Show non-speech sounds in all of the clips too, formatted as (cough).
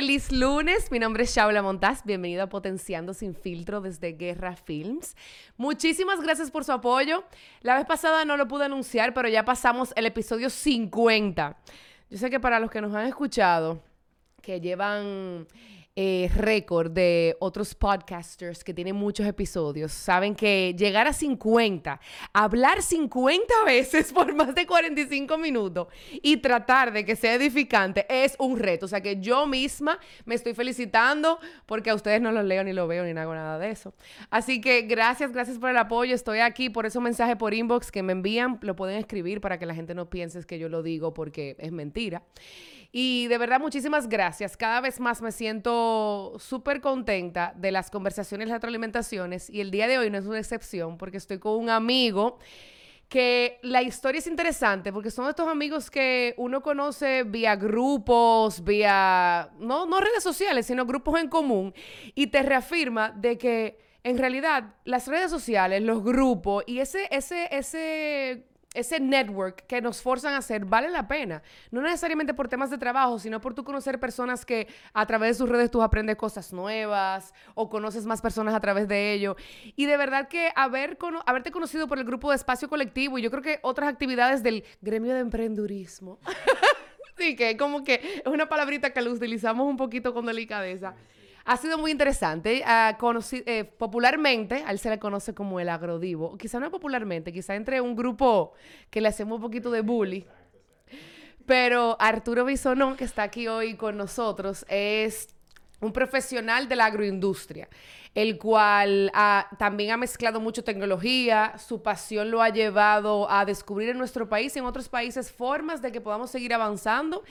Feliz lunes. Mi nombre es Shaula Montaz. Bienvenido a Potenciando sin filtro desde Guerra Films. Muchísimas gracias por su apoyo. La vez pasada no lo pude anunciar, pero ya pasamos el episodio 50. Yo sé que para los que nos han escuchado, que llevan eh, récord de otros podcasters que tienen muchos episodios, saben que llegar a 50, hablar 50 (laughs) veces por más de 45 minutos y tratar de que sea edificante es un reto. O sea que yo misma me estoy felicitando porque a ustedes no los leo ni lo veo ni hago nada de eso. Así que gracias, gracias por el apoyo. Estoy aquí por esos mensajes por inbox que me envían. Lo pueden escribir para que la gente no piense que yo lo digo porque es mentira. Y de verdad, muchísimas gracias. Cada vez más me siento súper contenta de las conversaciones, las retroalimentaciones. Y el día de hoy no es una excepción porque estoy con un amigo que la historia es interesante porque son estos amigos que uno conoce vía grupos, vía, no, no redes sociales, sino grupos en común, y te reafirma de que en realidad las redes sociales, los grupos y ese, ese, ese ese network que nos forzan a hacer vale la pena. No necesariamente por temas de trabajo, sino por tú conocer personas que a través de sus redes tú aprendes cosas nuevas o conoces más personas a través de ello. Y de verdad que haber haberte conocido por el grupo de espacio colectivo y yo creo que otras actividades del gremio de emprendurismo. (laughs) sí, que como que es una palabrita que lo utilizamos un poquito con delicadeza. Ha sido muy interesante. Eh, popularmente, a él se le conoce como el agrodivo. Quizá no popularmente, quizá entre un grupo que le hacemos un poquito de bully. Pero Arturo Bisonón, que está aquí hoy con nosotros, es un profesional de la agroindustria el cual también ha mezclado mucho tecnología, su pasión lo ha llevado a descubrir en nuestro país y en otros países formas de que podamos seguir avanzando.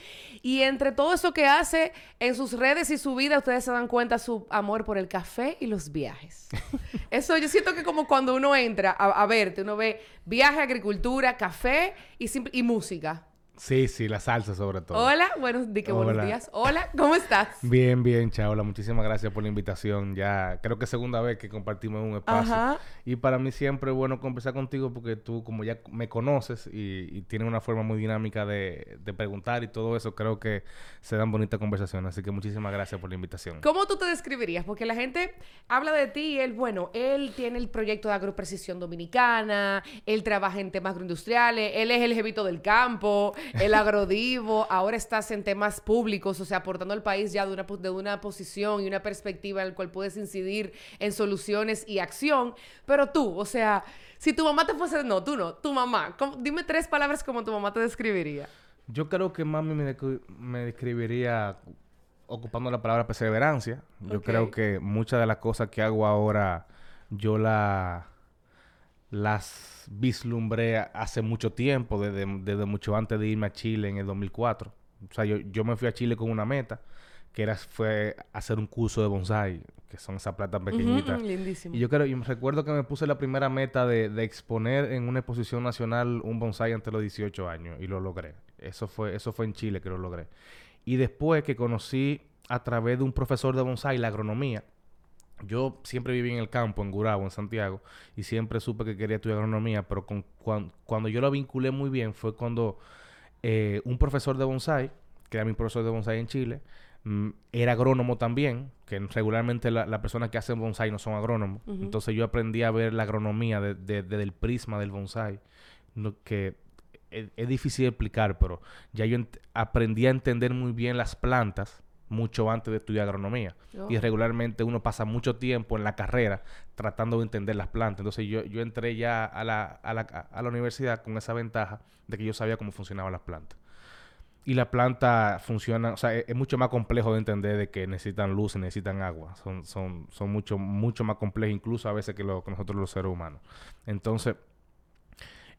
Y entre todo eso que hace en sus redes y su vida, ustedes se dan cuenta su amor por el café y los viajes. (laughs) eso yo siento que como cuando uno entra a, verte, uno ve viaje, agricultura, café y, y música. Sí, sí, la salsa sobre todo. Hola, buenos, di buenos días. Hola, ¿cómo estás? Bien, bien, Chaula. Muchísimas gracias por la invitación. Ya creo que es segunda vez que compartimos un espacio. Y para mí siempre es bueno conversar contigo porque tú, como ya me conoces y, tienes una forma muy dinámica de, preguntar y todo eso, creo que se dan bonitas conversaciones. Así que muchísimas gracias por la invitación. ¿Cómo tú te describirías? Porque la gente habla de ti y él, bueno, él tiene el proyecto de agroprecisión dominicana, él trabaja en temas agroindustriales, él es el jevito del campo el agrodivo, ahora estás en temas públicos, o sea, aportando al país ya de una, de una posición y una perspectiva en la cual puedes incidir en soluciones y acción, pero tú, o sea, si tu mamá te fuese, no, tú no, tu mamá, dime tres palabras como tu mamá te describiría. Yo creo que mami me, me describiría ocupando la palabra perseverancia. Yo creo que muchas de las cosas que hago ahora, yo la las vislumbré hace mucho tiempo, desde, mucho antes de irme a Chile en el 2004. O sea, yo, yo me fui a Chile con una meta, que era fue hacer un curso de bonsai, que son esas plantas pequeñitas. Y yo creo, recuerdo que me puse la primera meta de, de, exponer en una exposición nacional un bonsai ante los 18 años y lo logré. Eso fue, eso fue en Chile que lo logré. Y después que conocí a través de un profesor de bonsai la agronomía, yo siempre viví en el campo, en Gurabo, en Santiago, y siempre supe que quería estudiar agronomía, pero con, cuando, yo lo vinculé muy bien fue cuando eh, un profesor de bonsai, que era mi profesor de bonsai en Chile, mm, era agrónomo también, que regularmente las la personas que hacen bonsai no son agrónomos. Entonces yo aprendí a ver la agronomía desde el prisma del bonsai, que es, es, difícil de explicar, pero ya yo aprendí a entender muy bien las plantas mucho antes de estudiar agronomía. Y oh. regularmente uno pasa mucho tiempo en la carrera tratando de entender las plantas. Entonces yo, yo entré ya a la, a, la, a la universidad con esa ventaja de que yo sabía cómo funcionaban las plantas. Y la planta funciona, o sea, es, mucho más complejo de entender de que necesitan luz y necesitan agua. Son, son, son mucho, mucho más complejos incluso a veces que, lo, que nosotros los seres humanos. Entonces,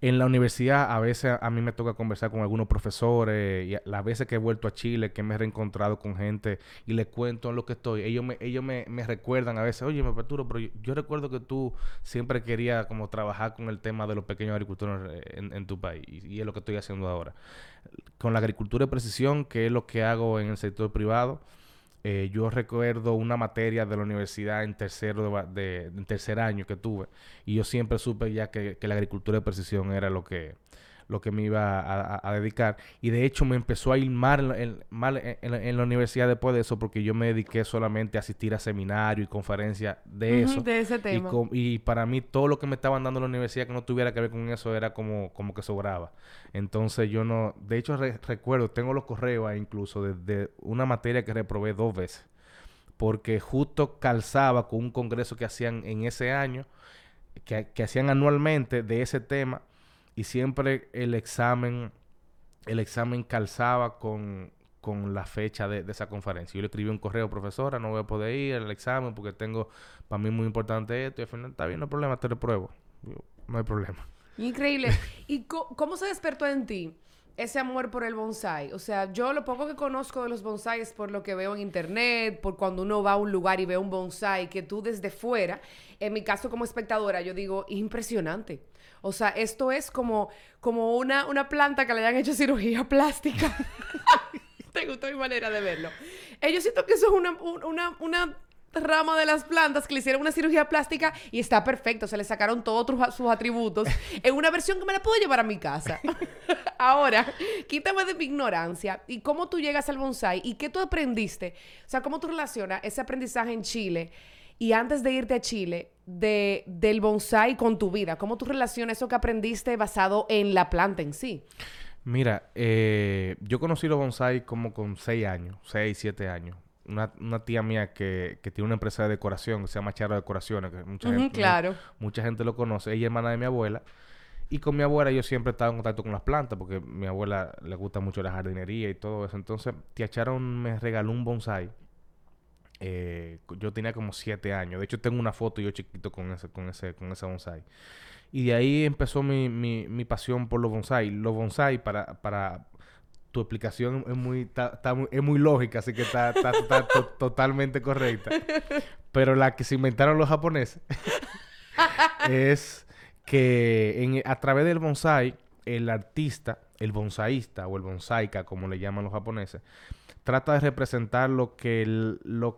en la universidad a veces a mí me toca conversar con algunos profesores y las veces que he vuelto a Chile, que me he reencontrado con gente y les cuento lo que estoy, ellos me, ellos me, recuerdan a veces, oye, me perturbo, pero yo, recuerdo que tú siempre querías como trabajar con el tema de los pequeños agricultores en, en tu país y, es lo que estoy haciendo ahora. Con la agricultura de precisión, que es lo que hago en el sector privado, eh, yo recuerdo una materia de la universidad en tercero de, tercer año que tuve y yo siempre supe ya que, la agricultura de precisión era lo que lo que me iba a, dedicar. Y de hecho me empezó a ir mal, en, mal en, la universidad después de eso porque yo me dediqué solamente a asistir a seminarios y conferencias de eso. De ese tema. Y, para mí todo lo que me estaban dando en la universidad que no tuviera que ver con eso era como, como que sobraba. Entonces yo no... De hecho recuerdo, tengo los correos ahí incluso de, una materia que reprobé dos veces. Porque justo calzaba con un congreso que hacían en ese año, que, que hacían anualmente de ese tema y siempre el examen, el examen calzaba con, la fecha de, esa conferencia. Yo le escribí un correo, profesora, no voy a poder ir al examen porque tengo, para mí muy importante esto. Y al final, está bien, no hay problema, te repruebo. no hay problema. Increíble. (laughs) ¿Y cómo se despertó en ti ese amor por el bonsai? O sea, yo lo poco que conozco de los bonsai es por lo que veo en internet, por cuando uno va a un lugar y ve un bonsai, que tú desde fuera, en mi caso como espectadora, yo digo, impresionante. O sea, esto es como, como una, una planta que le hayan hecho cirugía (laughs) plástica. (laughs) Te gustó mi manera de verlo. Eh, yo siento que eso es una, una, una rama de las plantas que le hicieron una cirugía plástica y está perfecto. Se le sacaron todos sus atributos en una versión que me la puedo llevar a mi casa. (laughs) Ahora, quítame de mi ignorancia. ¿Y cómo tú llegas al bonsai? ¿Y qué tú aprendiste? O sea, ¿cómo tú relacionas ese aprendizaje en Chile y antes de irte a Chile, de, del bonsai con tu vida? ¿Cómo tú relacionas eso que aprendiste basado en la planta en sí? Mira, eh, yo conocí los bonsai como con 6 años, 6, 7 años. Una, tía mía que, tiene una empresa de decoración que se llama Charo Decoraciones, que mucha, gente, claro. mucha gente lo conoce. Ella es hermana de mi abuela. Y con mi abuela yo siempre estaba en contacto con las plantas porque a mi abuela le gusta mucho la jardinería y todo eso. Entonces, tía Charo me regaló un bonsai eh, yo tenía como siete años. De hecho, tengo una foto yo chiquito con ese, con ese, con ese bonsai. Y de ahí empezó mi, mi, mi pasión por los bonsai. Los bonsai, para, para tu explicación es muy, es muy lógica, así que está, (laughs) totalmente correcta. Pero la que se inventaron los japoneses (laughs) es que en, a través del bonsai, el artista, el bonsaísta o el bonsaika, como le llaman los japoneses, trata de representar lo que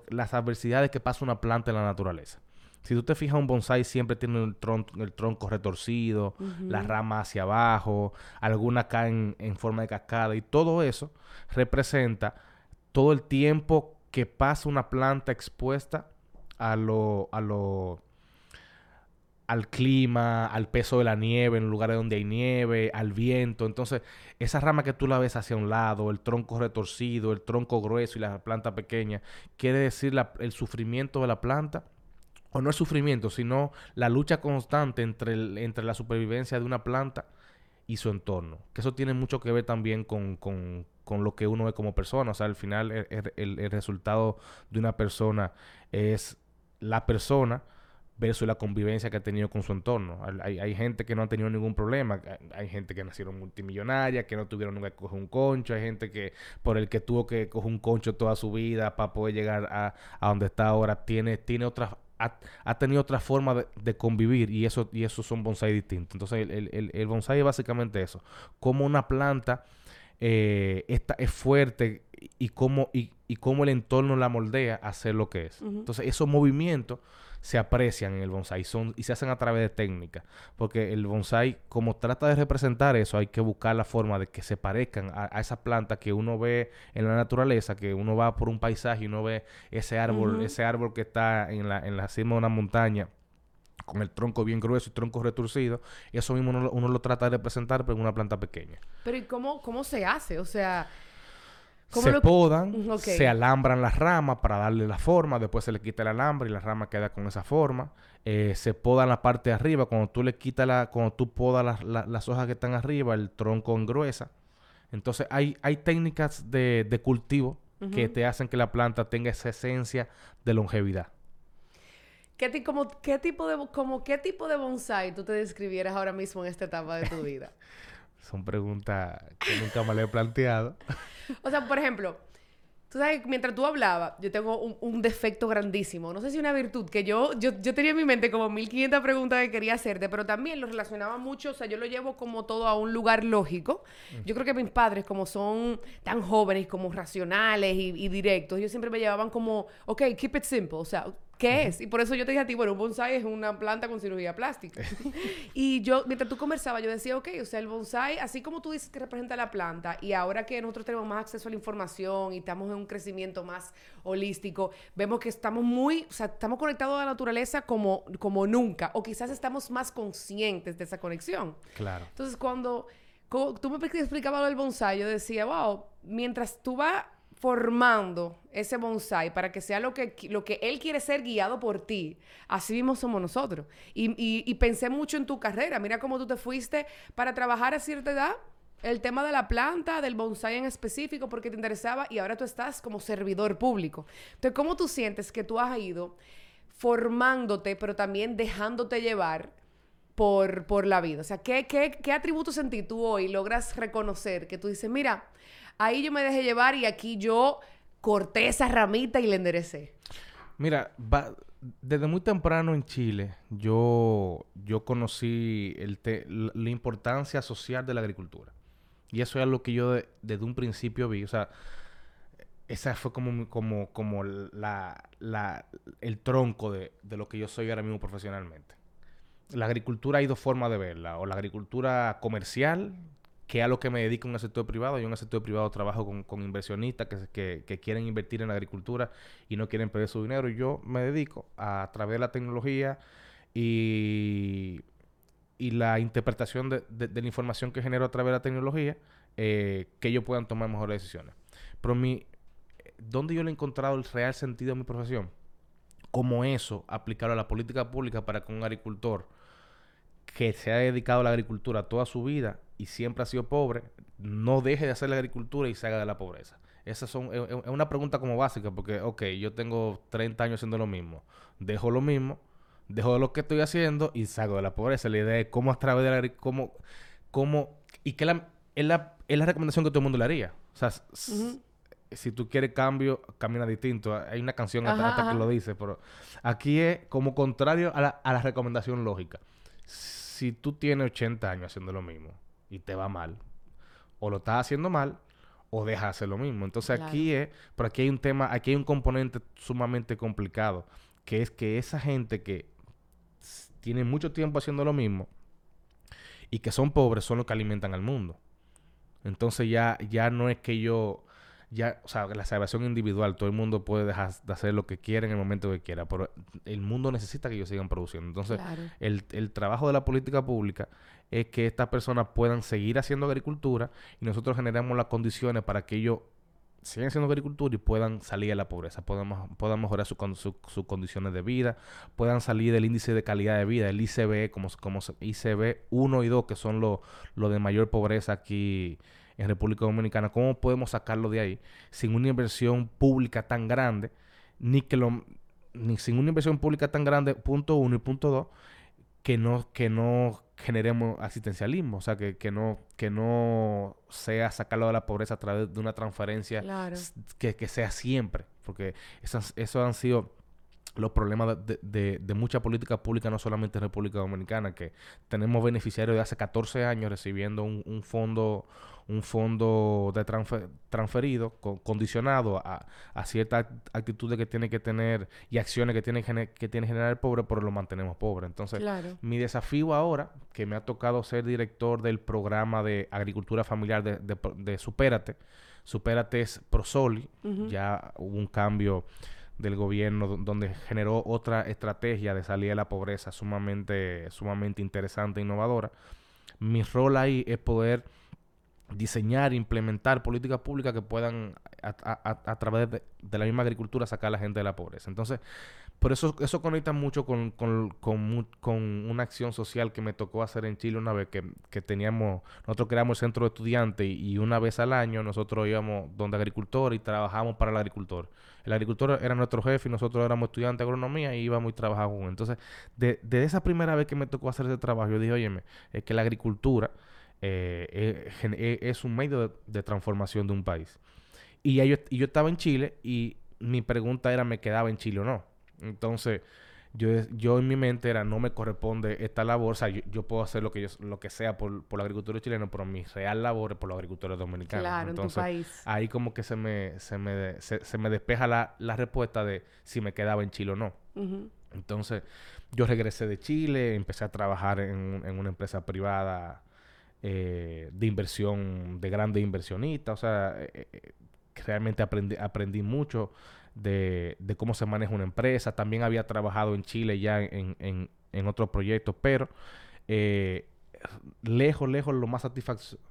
las adversidades que pasa una planta en la naturaleza. Si tú te fijas, un bonsai siempre tiene el tronco, el tronco retorcido, las ramas hacia abajo, algunas caen en forma de cascada y todo eso representa todo el tiempo que pasa una planta expuesta a lo, a lo al clima, al peso de la nieve en lugares donde hay nieve, al viento. Entonces, esa rama que tú la ves hacia un lado, el tronco retorcido, el tronco grueso y la planta pequeña, quiere decir el sufrimiento de la planta. O no el sufrimiento, sino la lucha constante entre, entre la supervivencia de una planta y su entorno. Que eso tiene mucho que ver también con, lo que uno ve como persona. O sea, al final el resultado de una persona es la persona versus la convivencia que ha tenido con su entorno. Hay, gente que no ha tenido ningún problema, hay gente que nacieron multimillonarias, que no tuvieron nunca que coger un concho, hay gente que por el que tuvo que coger un concho toda su vida para poder llegar a, donde está ahora, tiene, tiene otra, ha, tenido otra forma de, convivir y eso, y eso son bonsai distintos. Entonces el, el, bonsai es básicamente eso, como una planta eh, esta, es fuerte y cómo, y, y cómo el entorno la moldea a ser lo que es. Entonces esos movimientos se aprecian en el bonsai son, y se hacen a través de técnicas. Porque el bonsai, como trata de representar eso, hay que buscar la forma de que se parezcan a, esa planta que uno ve en la naturaleza, que uno va por un paisaje y uno ve ese árbol, ese árbol que está en la, en la cima de una montaña con el tronco bien grueso y tronco retorcido, eso mismo uno, uno, lo trata de representar, pero en una planta pequeña. Pero ¿y cómo, cómo se hace? O sea, se podan, se alambran las ramas para darle la forma, después se le quita el alambre y la rama queda con esa forma. Eh, se podan la parte de arriba, cuando tú le quitas la, cuando tú podas las hojas que están arriba, el tronco engruesa. Entonces hay, hay técnicas de, cultivo que te hacen que la planta tenga esa esencia de longevidad. ¿Qué, como, ¿qué, tipo de, como, ¿Qué tipo de bonsai tú te describieras ahora mismo en esta etapa de tu (laughs) vida? Son preguntas que nunca me le he planteado. (laughs) o sea, por ejemplo, tú sabes, mientras tú hablabas, yo tengo un, defecto grandísimo. No sé si una virtud, que yo, yo, yo tenía en mi mente como 1500 preguntas que quería hacerte, pero también lo relacionaba mucho, o sea, yo lo llevo como todo a un lugar lógico. Yo creo que mis padres, como son tan jóvenes, como racionales y, y directos, ellos siempre me llevaban como, ok, keep it simple, o sea, ¿Qué es? Y por eso yo te dije a ti, bueno, un bonsai es una planta con cirugía plástica. (laughs) (laughs) y yo, mientras tú conversabas, yo decía, ok, o sea, el bonsai, así como tú dices que representa la planta, y ahora que nosotros tenemos más acceso a la información y estamos en un crecimiento más holístico, vemos que estamos muy, o sea, estamos conectados a la naturaleza como, como nunca, o quizás estamos más conscientes de esa conexión. Claro. Entonces, cuando, cu- tú me explicabas lo del bonsai, yo decía, wow, mientras tú vas formando ese bonsai para que sea lo que, lo que él quiere ser guiado por ti, así mismo somos nosotros. Y, y- y pensé mucho en tu carrera, mira cómo tú te fuiste para trabajar a cierta edad. El tema de la planta, del bonsai en específico, porque te interesaba y ahora tú estás como servidor público. Entonces, ¿cómo tú sientes que tú has ido formándote, pero también dejándote llevar por, por la vida? O sea, ¿qué, qué, qué atributos en ti tú hoy logras reconocer que tú dices, mira, ahí yo me dejé llevar y aquí yo corté esa ramita y le enderecé? Mira, desde muy temprano en Chile, yo, yo conocí el la, la importancia social de la agricultura. Y eso es algo que yo de- desde un principio vi. O sea, esa fue como, como, como la, la- el tronco de, de lo que yo soy ahora mismo profesionalmente. La agricultura hay dos formas de verla. O la agricultura comercial, que a lo que me dedico en el sector privado. Yo en el sector privado trabajo con, inversionistas que, quieren invertir en la agricultura y no quieren perder su dinero. Y yo me dedico a, través de la tecnología y, la interpretación de la información que genero a través de la tecnología, eh, que ellos puedan tomar mejores decisiones. Pero mi, ¿dónde yo le he encontrado el real sentido a mi profesión? Como eso, aplicarlo a la política pública para que un agricultor que se ha dedicado a la agricultura toda su vida y siempre ha sido pobre, no deje de hacer la agricultura y se haga de la pobreza. Esas son, es, una pregunta como básica, porque, ok, yo tengo 30 años haciendo lo mismo, dejo lo mismo, dejo de lo que estoy haciendo y salgo de la pobreza. La idea es cómo a través de la agricultura, cómo, cómo, y que la, es, la, es la recomendación que todo el mundo le haría. O sea, si tú quieres cambio, camina distinto. Hay una canción hasta, Ajá, hasta ajá. que lo dice, pero aquí es como contrario a la, a la recomendación lógica. Si tú tienes 80 años haciendo lo mismo y te va mal, o lo estás haciendo mal, o dejas de hacer lo mismo. Entonces Claro. aquí es, pero aquí hay un tema, aquí hay un componente sumamente complicado, que es que esa gente que tiene mucho tiempo haciendo lo mismo y que son pobres son los que alimentan al mundo. Entonces ya, ya no es que yo, ya, o sea, la salvación individual, todo el mundo puede dejar de hacer lo que quiera en el momento que quiera, pero el mundo necesita que ellos sigan produciendo. Entonces, Claro. el, el trabajo de la política pública es que estas personas puedan seguir haciendo agricultura y nosotros generamos las condiciones para que ellos sigan haciendo agricultura y puedan salir de la pobreza, puedan, puedan mejorar su con- su- sus condiciones de vida, puedan salir del índice de calidad de vida, el ICB, como, como ICB 1 y 2, que son los los de mayor pobreza aquí en República Dominicana. ¿Cómo podemos sacarlo de ahí sin una inversión pública tan grande, ni que lo ni sin una inversión pública tan grande, punto uno y punto dos, que no, que no generemos asistencialismo, o sea, que, que no, que no sea sacarlo de la pobreza a través de una transferencia Claro. que, que sea siempre, porque esos, esos han sido los problemas de, de- de mucha política pública, no solamente en República Dominicana, que tenemos beneficiarios de hace 14 años recibiendo un, un fondo un fondo de transfer- transferido co- condicionado a, a ciertas act- actitudes que tiene que tener y acciones que tiene que, tiene generar el pobre, pero lo mantenemos pobre. Entonces, Claro. mi desafío ahora, que me ha tocado ser director del programa de agricultura familiar de, de, de Supérate, Supérate es Prosoli, ya hubo un cambio del gobierno do- donde generó otra estrategia de salir de la pobreza sumamente, sumamente interesante e innovadora. Mi rol ahí es poder diseñar, implementar políticas públicas que puedan a, través de, la misma agricultura sacar a la gente de la pobreza. Entonces, por eso eso conecta mucho con, con, con con una acción social que me tocó hacer en Chile una vez que, que teníamos, nosotros creamos el centro de estudiantes y, una vez al año nosotros íbamos donde agricultor y trabajamos para el agricultor. El agricultor era nuestro jefe y nosotros éramos estudiantes de agronomía y íbamos y trabajábamos. Entonces, de, de esa primera vez que me tocó hacer ese trabajo, yo dije, óyeme, es que la agricultura eh, eh, eh, es un medio de, de transformación de un país. Y, ya yo, y yo estaba en Chile y mi pregunta era, ¿me quedaba en Chile o no? Entonces, yo, yo en mi mente era, no me corresponde esta labor, o sea, yo, puedo hacer lo que yo, lo que sea por, por la agricultura chilena, pero mi real labor es por la agricultura dominicana. Claro, Entonces, en tu país. ahí como que se me, se me, se, me despeja la, la, respuesta de si me quedaba en Chile o no. Entonces, yo regresé de Chile, empecé a trabajar en, en una empresa privada eh, de inversión, de grandes inversionistas, o sea, eh, eh, realmente aprendí, aprendí mucho de, cómo se maneja una empresa. También había trabajado en Chile ya en, en, en otros proyectos, pero lejos, lejos, lo más,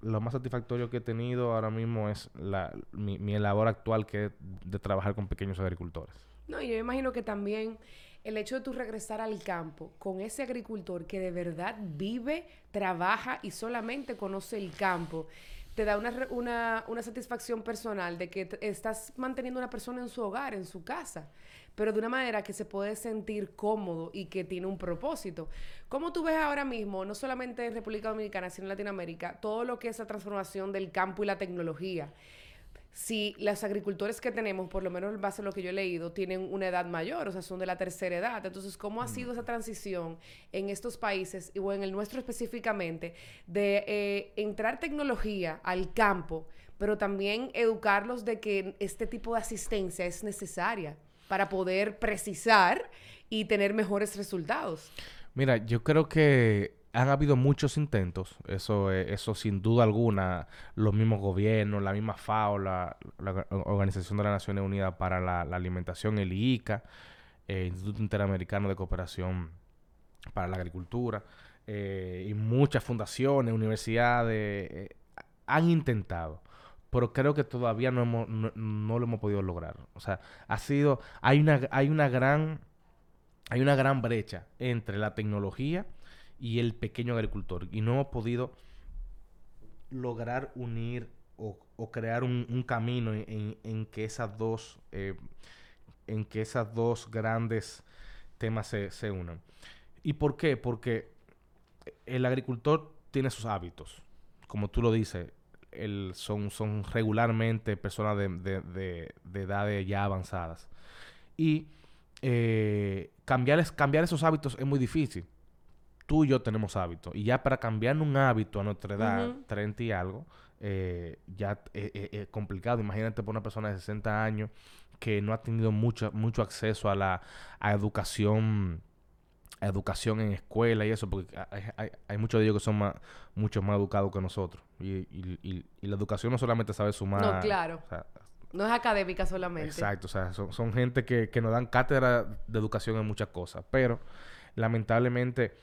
lo más satisfactorio que he tenido ahora mismo es la, mi, mi labor actual que es de trabajar con pequeños agricultores. No, y yo imagino que también el hecho de tú regresar al campo con ese agricultor que de verdad vive, trabaja y solamente conoce el campo te da una, una, una, satisfacción personal de que estás manteniendo a una persona en su hogar, en su casa, pero de una manera que se puede sentir cómodo y que tiene un propósito. Como tú ves ahora mismo, no solamente en República Dominicana, sino en Latinoamérica, todo lo que es la transformación del campo y la tecnología si los agricultores que tenemos, por lo menos en base a lo que yo he leído, tienen una edad mayor, o sea, son de la tercera edad. Entonces, ¿cómo ha sido mm. esa transición en estos países, o en el nuestro específicamente, de eh, entrar tecnología al campo, pero también educarlos de que este tipo de asistencia es necesaria para poder precisar y tener mejores resultados? Mira, yo creo que han habido muchos intentos, eso, eso sin duda alguna, los mismos gobiernos, la misma FAO, la, Organización de las Naciones Unidas para la, Alimentación, el IICA, el Instituto Interamericano de Cooperación para la Agricultura, eh, y muchas fundaciones, universidades, eh, han intentado pero creo que todavía no, hemos, no, lo hemos podido lograr. O sea, ha sido, hay una, hay una gran, hay una gran brecha entre la tecnología y el pequeño agricultor. Y no hemos podido lograr unir o, crear un, camino en, que esas dos eh, en que esas dos grandes temas se, unan. ¿Y por qué? Porque el agricultor tiene sus hábitos. Como tú lo dices, son, son regularmente personas de, edades ya avanzadas. Y eh, cambiar esos hábitos es muy difícil tú y yo tenemos hábitos. Y ya para cambiar un hábito a nuestra edad, 30 y algo, eh, ya es eh, eh, complicado. Imagínate por una persona de 60 años que no ha tenido mucho, mucho acceso a la educación a educación en escuela y eso, porque hay, muchos de ellos que son más, mucho más educados que nosotros. Y, la educación no solamente sabe sumar. No, claro. no es académica solamente. Exacto, o sea, son, son gente que, que nos dan cátedra de educación en muchas cosas, pero lamentablemente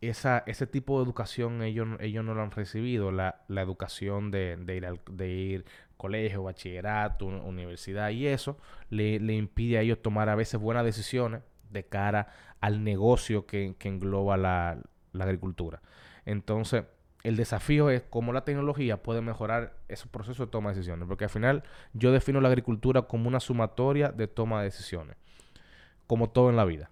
esa, ese tipo de educación ellos, ellos no lo han recibido, la, la educación de, de, ir al de ir colegio, bachillerato, universidad, y eso le, impide a ellos tomar a veces buenas decisiones de cara al negocio que, que engloba la, la, agricultura. Entonces, el desafío es cómo la tecnología puede mejorar esos procesos de toma de decisiones, porque al final yo defino la agricultura como una sumatoria de toma de decisiones, como todo en la vida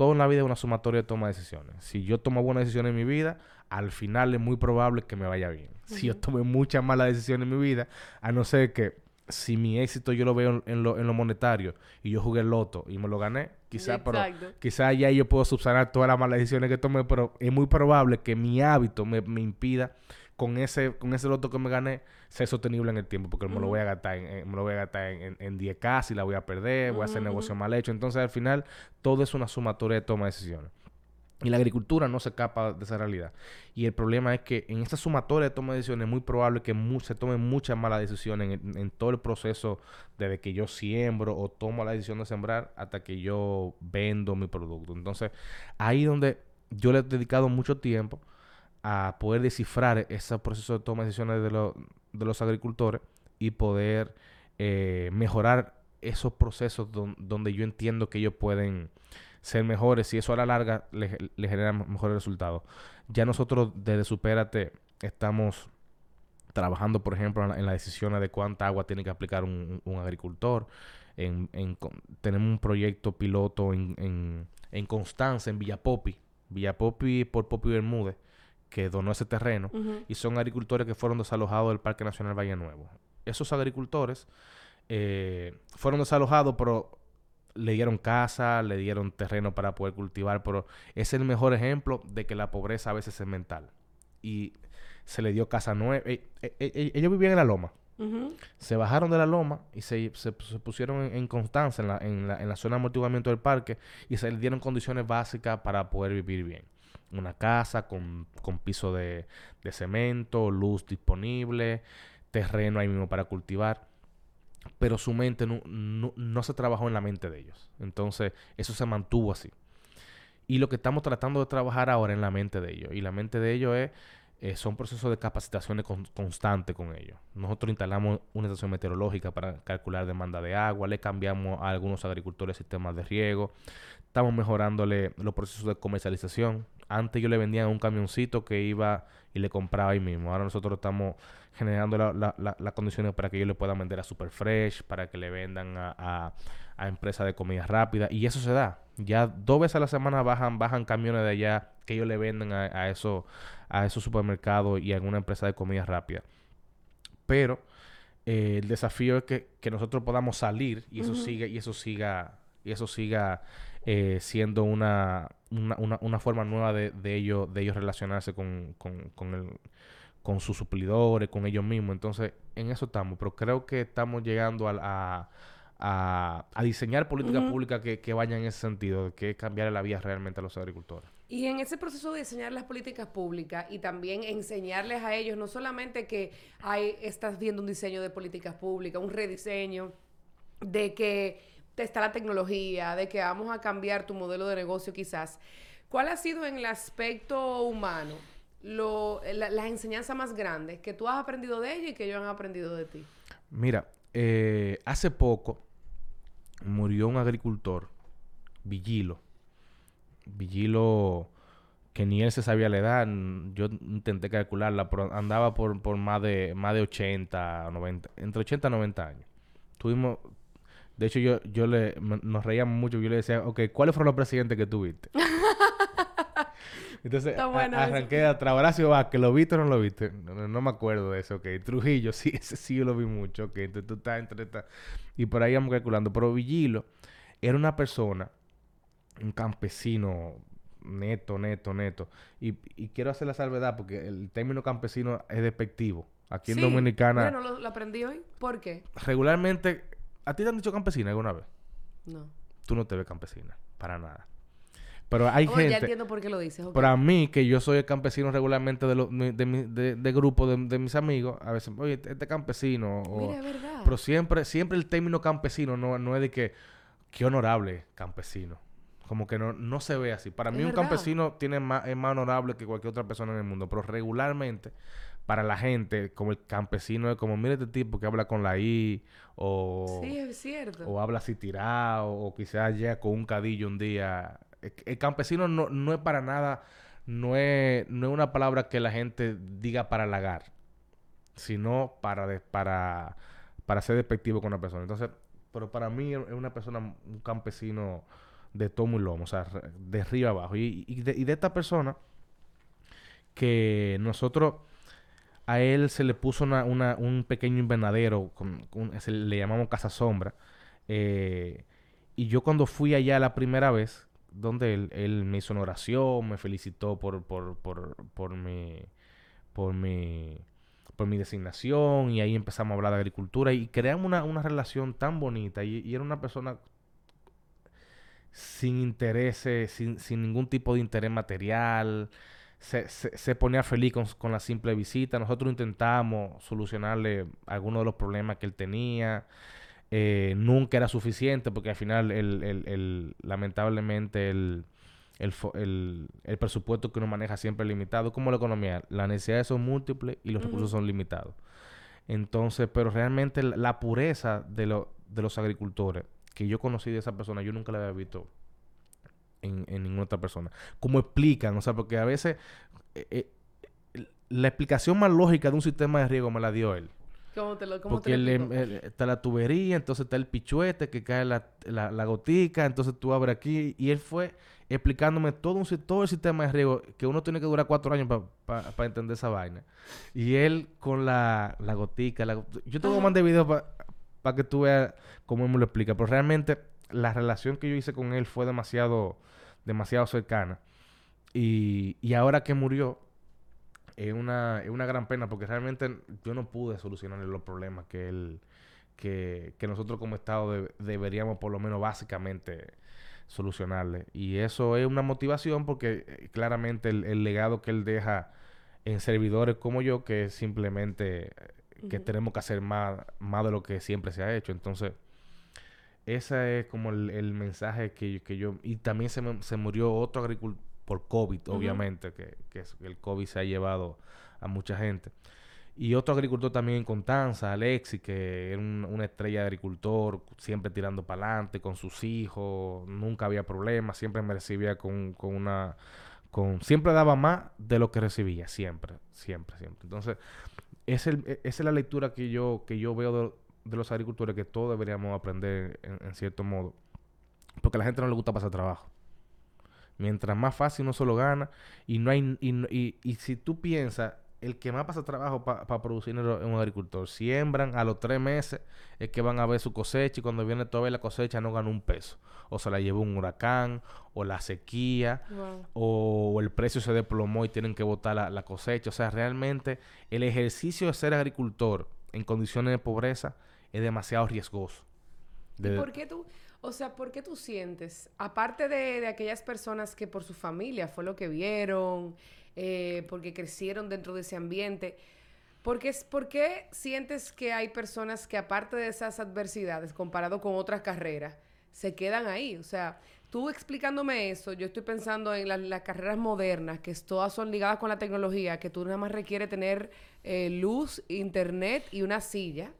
todo en la vida es una sumatoria de toma de decisiones. Si yo tomo buenas decisiones en mi vida, al final es muy probable que me vaya bien. Si yo tomé muchas malas decisiones en mi vida, a no ser que si mi éxito yo lo veo en lo, en lo monetario y yo jugué el loto y me lo gané, quizás quizá ya yo puedo subsanar todas las malas decisiones que tomé, pero es muy probable que mi hábito me, me impida con ese, con ese loto que me gané, ser sostenible en el tiempo, porque me lo voy a gastar en, me lo voy a gastar en, en, 10K, la voy a perder, voy a hacer negocio mal hecho. Entonces, al final, todo es una sumatoria de toma de decisiones. Y la agricultura no se escapa de esa realidad. Y el problema es que en esta sumatoria de toma de decisiones es muy probable que se tomen muchas malas decisiones en, en, todo el proceso desde que yo siembro o tomo la decisión de sembrar hasta que yo vendo mi producto. Entonces, ahí donde yo le he dedicado mucho tiempo a poder descifrar ese proceso de toma de decisiones de, de los agricultores y poder eh, mejorar esos procesos donde yo entiendo que ellos pueden ser mejores y eso a la larga le, genera mejores resultados. Ya nosotros desde Supérate estamos trabajando, por ejemplo, en, la decisión de cuánta agua tiene que aplicar un, agricultor. En, tenemos un proyecto piloto en, en, en Constanza, en Villapopi. Villapopi por Popi Bermúdez que donó ese terreno y son agricultores que fueron desalojados del Parque Nacional Valle Nuevo. Esos agricultores eh, fueron desalojados, pero le dieron casa, le dieron terreno para poder cultivar, pero es el mejor ejemplo de que la pobreza a veces es mental. Y se le dio casa nueva. Eh, eh, eh, ellos vivían en la loma. Se bajaron de la loma y se, se, pusieron en, constancia en la, en, la, en la zona de amortiguamiento del parque y se les dieron condiciones básicas para poder vivir bien. Una casa con, con piso de, de cemento, luz disponible, terreno ahí mismo para cultivar pero su mente no, no, se trabajó en la mente de ellos. Entonces, eso se mantuvo así. Y lo que estamos tratando de trabajar ahora en la mente de ellos. Y la mente de ellos es, eh, son procesos de capacitaciones constantes con ellos. Nosotros instalamos una estación meteorológica para calcular demanda de agua, le cambiamos a algunos agricultores sistemas de riego, estamos mejorándole los procesos de comercialización. Antes yo le vendía un camioncito que iba y le compraba ahí mismo. Ahora nosotros estamos generando las condiciones para que ellos le puedan vender a Super Fresh, para que le vendan a, a, empresas de comida rápida. Y eso se da. Ya dos veces a la semana bajan, bajan camiones de allá que ellos le venden a, a, eso, a esos supermercados y a alguna empresa de comida rápida. Pero eh, el desafío es que, que, nosotros podamos salir y eso siga, y eso siga, y eso siga eh, siendo una, una, una, una, forma nueva de, de, ellos, de ellos relacionarse con, con, con, el, con sus suplidores, con ellos mismos. Entonces, en eso estamos. Pero creo que estamos llegando a, a, a, diseñar políticas públicas que, que, vayan en ese sentido, que es cambiar la vida realmente a los agricultores. Y en ese proceso de diseñar las políticas públicas y también enseñarles a ellos, no solamente que hay, estás viendo un diseño de políticas públicas, un rediseño, de que está la tecnología, de que vamos a cambiar tu modelo de negocio quizás. ¿Cuál ha sido en el aspecto humano lo, la, enseñanza más grande que tú has aprendido de ella y que ellos han aprendido de ti? Mira, eh, hace poco murió un agricultor, Villilo. Villilo, que ni él se sabía la edad, yo intenté calcularla, pero andaba por, por más, de, más de 80, 90, entre 80 y 90 años. Tuvimos, de hecho, yo, yo le, nos reíamos mucho. Yo le decía, ok, ¿cuáles fueron los presidentes que tuviste? (laughs) Entonces, arranqué atrás. Horacio que ¿lo viste o no lo viste? No, me acuerdo de eso, ok. Trujillo, (laughs) sí, ese sí yo lo vi mucho, ok. Entonces tú estás entre esta... Y por ahí vamos calculando. Pero Villilo era una persona, un campesino neto, neto, neto. Y, y quiero hacer la salvedad porque el término campesino es despectivo. Aquí en Dominicana... Bueno, lo aprendí hoy. ¿Por qué? Regularmente ¿A ti te han dicho campesina alguna vez? No. Tú no te ves campesina, para nada. Pero hay oh, gente... ya entiendo por qué lo dices. Para mí, que yo soy el campesino regularmente de, lo, de, de, de, grupo de, mis amigos, a veces, oye, este, este campesino... Mira, es verdad. Pero siempre, siempre el término campesino no, no es de que... Qué honorable campesino. Como que no, no se ve así. Para mí un campesino tiene más, es más honorable que cualquier otra persona en el mundo. Pero regularmente para la gente, como el campesino, es como, mira este tipo que habla con la I, o... Sí, es cierto. O habla así tirado, o quizás llega con un cadillo un día. El, campesino no, no, es para nada, no es, no es una palabra que la gente diga para halagar, sino para, para, para ser despectivo con una persona. Entonces, pero para mí es una persona, un campesino de tomo y lomo, o sea, de arriba abajo. Y, y, de, y de esta persona que nosotros a él se le puso una, un pequeño invernadero, le llamamos Casa Sombra. Eh, y yo cuando fui allá la primera vez, donde él, él me hizo una oración, me felicitó por, por, por, por, mi, por, mi, por mi designación, y ahí empezamos a hablar de agricultura, y creamos una, una relación tan bonita, y, y, era una persona sin intereses, sin, sin ningún tipo de interés material, se, se, ponía feliz con, la simple visita. Nosotros intentamos solucionarle algunos de los problemas que él tenía. Eh, nunca era suficiente porque al final, el, el, el lamentablemente, el, el, el, presupuesto que uno maneja siempre es limitado. Como la economía, las necesidades son múltiples y los recursos son limitados. Entonces, pero realmente la, pureza de, lo, de los agricultores que yo conocí de esa persona, yo nunca la había visto en, ninguna otra persona. ¿Cómo explican? O sea, porque a veces eh, eh, la explicación más lógica de un sistema de riego me la dio él. ¿Cómo te lo Porque está la tubería, entonces está el pichuete que cae la, la, gotica, entonces tú abres aquí. Y él fue explicándome todo, un, todo el sistema de riego que uno tiene que durar cuatro años para entender esa vaina. Y él con la, la gotica. yo te voy a mandar videos para que tú veas cómo él me lo explica. Pero realmente la relación que yo hice con él fue demasiado, demasiado cercana. Y, y ahora que murió, es una, es una gran pena porque realmente yo no pude solucionarle los problemas que él, que, que nosotros como Estado deberíamos por lo menos básicamente solucionarle. Y eso es una motivación porque eh, claramente el, legado que él deja en servidores como yo, que es simplemente eh, que tenemos que hacer más, más de lo que siempre se ha hecho. Entonces, ese es como el, mensaje que, que, yo... Y también se, se murió otro agricultor por COVID, obviamente, que, que, el COVID se ha llevado a mucha gente. Y otro agricultor también en Constanza, Alexi, que era una estrella de agricultor, siempre tirando para adelante con sus hijos, nunca había problemas, siempre me recibía con, con una... Con, siempre daba más de lo que recibía, siempre, siempre, siempre. Entonces, es el, e, esa es la lectura que yo, que yo veo de, los agricultores que todos deberíamos aprender en, en, cierto modo. Porque a la gente no le gusta pasar trabajo. Mientras más fácil no solo gana y no hay y, y, si tú piensas el que más pasa trabajo para producir es un agricultor. Siembran a los tres meses, es que van a ver su cosecha y cuando viene toda la cosecha no gana un peso. O se la llevó un huracán, o la sequía, o, el precio se desplomó y tienen que botar la, cosecha. O sea, realmente el ejercicio de ser agricultor en condiciones de pobreza es demasiado riesgoso. ¿Y por qué tú, o sea, ¿por qué tú sientes, aparte de, aquellas personas que por su familia fue lo que vieron, eh, porque crecieron dentro de ese ambiente, ¿por qué, ¿por qué sientes que hay personas que aparte de esas adversidades, comparado con otras carreras, se quedan ahí? O sea, tú explicándome eso, yo estoy pensando en las carreras modernas, que todas son ligadas con la tecnología, que tú nada más requiere tener eh, luz, internet y una silla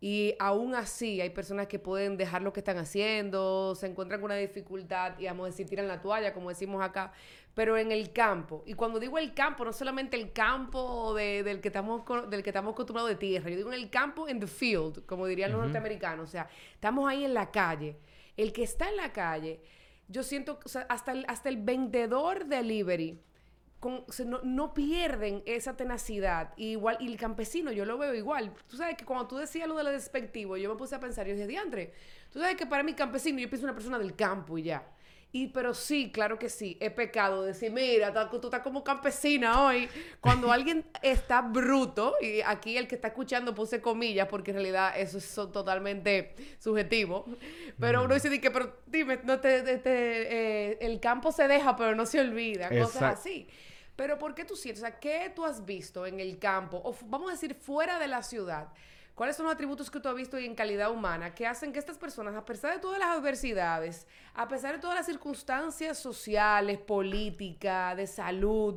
y aún así hay personas que pueden dejar lo que están haciendo, se encuentran con una dificultad y vamos a decir, tiran la toalla, como decimos acá, pero en el campo. Y cuando digo el campo, no solamente el campo del, que estamos, del que estamos acostumbrados de tierra, yo digo en el campo, en the field, como dirían los norteamericanos. O sea, estamos ahí en la calle. El que está en la calle, yo siento, o sea, hasta el, hasta el vendedor delivery no, pierden esa tenacidad. igual, y el campesino, yo lo veo igual. Tú sabes que cuando tú decías lo de despectivo, yo me puse a pensar, yo dije, diantre, tú sabes que para mí campesino, yo pienso una persona del campo y ya. Y, pero sí, claro que sí, es pecado decir, mira, tú estás como campesina hoy. Cuando (laughs) alguien está bruto, y aquí el que está escuchando puse comillas, porque en realidad eso es totalmente subjetivo. Pero uno dice, que, pero dime, no te, eh, el campo se deja, pero no se olvida, cosas así. Pero ¿por qué tú sientes? O sea, ¿qué tú has visto en el campo? O vamos a decir, fuera de la ciudad. ¿Cuáles son los atributos que tú has visto en calidad humana que hacen que estas personas, a pesar de todas las adversidades, a pesar de todas las circunstancias sociales, políticas, de salud,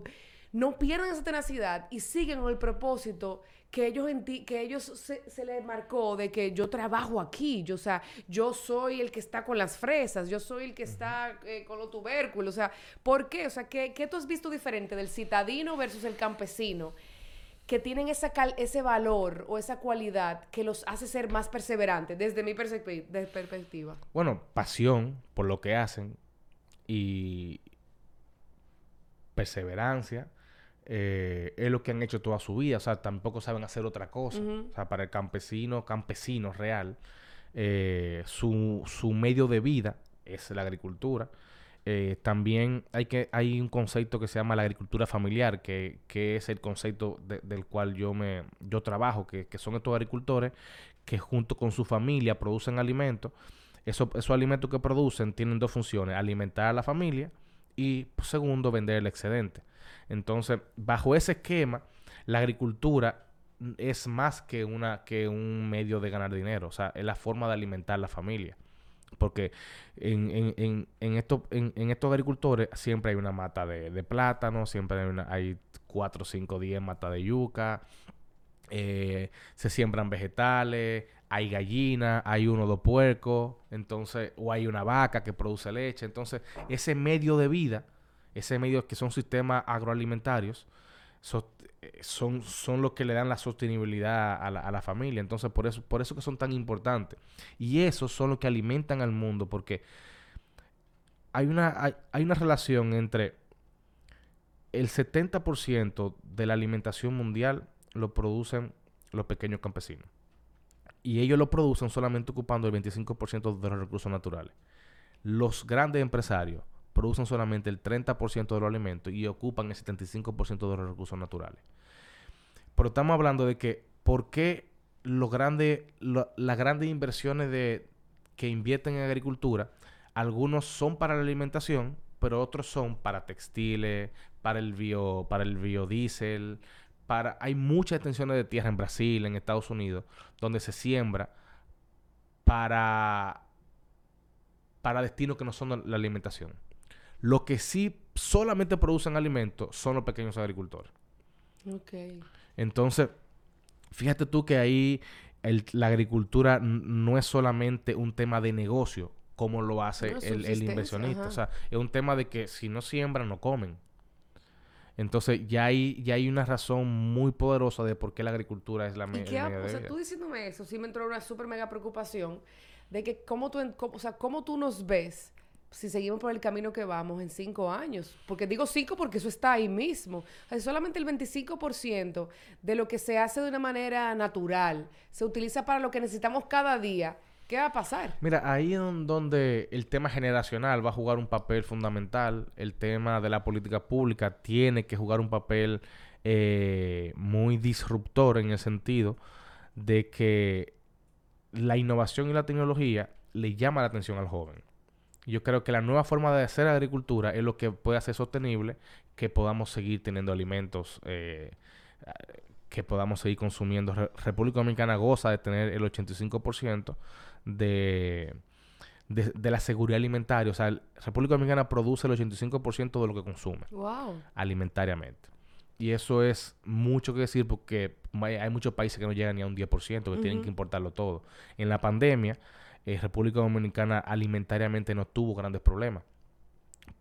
no pierdan esa tenacidad y siguen con el propósito que ellos, que ellos se, se les marcó de que yo trabajo aquí, yo, o sea, yo soy el que está con las fresas, yo soy el que está eh, con los tubérculos, o sea, ¿por qué? O sea, ¿qué, ¿qué, tú has visto diferente del citadino versus el campesino? Que tienen esa ese valor o esa cualidad que los hace ser más perseverantes desde mi perspectiva. Bueno, pasión por lo que hacen y perseverancia eh, es lo que han hecho toda su vida, o sea, tampoco saben hacer otra cosa. O sea, para el campesino, campesino real, eh, su, su, medio de vida es la agricultura. Eh, también hay, que, hay un concepto que se llama la agricultura familiar, que, que es el concepto del cual yo, me, yo trabajo, que, que, son estos agricultores que junto con su familia producen alimentos. Eso, esos alimentos que producen tienen dos funciones, alimentar a la familia y segundo, vender el excedente. Entonces, bajo ese esquema, la agricultura es más que, una, que un medio de ganar dinero, o sea, es la forma de alimentar la familia. Porque en, en, en, estos, en, estos agricultores siempre hay una mata de, plátano, siempre hay, una, hay 4, 5, 10 matas de yuca, eh, se siembran vegetales, hay gallina, hay uno o dos puercos, entonces, o hay una vaca que produce leche. Entonces, ese medio de vida ese medio que son sistemas agroalimentarios, eh, son, son los que le dan la sostenibilidad a la, familia. Entonces, por eso, por eso que son tan importantes. Y esos son los que alimentan al mundo, porque hay una, hay, una relación entre el 70% de la alimentación mundial lo producen los pequeños campesinos. y ellos lo producen solamente ocupando el 25% de los recursos naturales. Los grandes empresarios producen solamente el 30% de los alimentos y ocupan el 75% de los recursos naturales. Pero estamos hablando de que, ¿por qué las grandes inversiones de, que invierten en agricultura, algunos son para la alimentación, pero otros son para textiles, para el biodiesel, hay muchas extensiones de tierra en Brasil, en Estados Unidos, donde se siembra para para destinos que no son la alimentación. Lo que sí solamente producen alimentos son los pequeños agricultores. Ok. Entonces, fíjate tú que ahí la agricultura no es solamente un tema de negocio, como lo hace el, inversionista. O sea, es un tema de que si no siembran, no comen. Entonces, ya hay, ya hay una razón muy poderosa de por qué la agricultura es la ¿Y qué, O sea, tú diciéndome eso, sí me entró una súper mega preocupación de que cómo tú, o sea, cómo tú nos ves si seguimos por el camino que vamos en cinco años. Porque digo cinco porque eso está ahí mismo. O solamente el 25% de lo que se hace de una manera natural se utiliza para lo que necesitamos cada día. ¿Qué va a pasar? Mira, ahí es donde el tema generacional va a jugar un papel fundamental. El tema de la política pública tiene que jugar un papel eh, muy disruptor en el sentido de que la innovación y la tecnología le llama la atención al joven. Yo creo que la nueva forma de hacer agricultura es lo que puede hacer sostenible que podamos seguir teniendo alimentos, eh, que podamos seguir consumiendo. República Dominicana goza de tener el 85% de, de, de, la seguridad alimentaria. O sea, República Dominicana produce el 85% de lo que consume alimentariamente. Y eso es mucho que decir porque hay muchos países que no llegan ni a un 10%, que tienen que importarlo todo. En la pandemia, eh, República Dominicana alimentariamente no tuvo grandes problemas.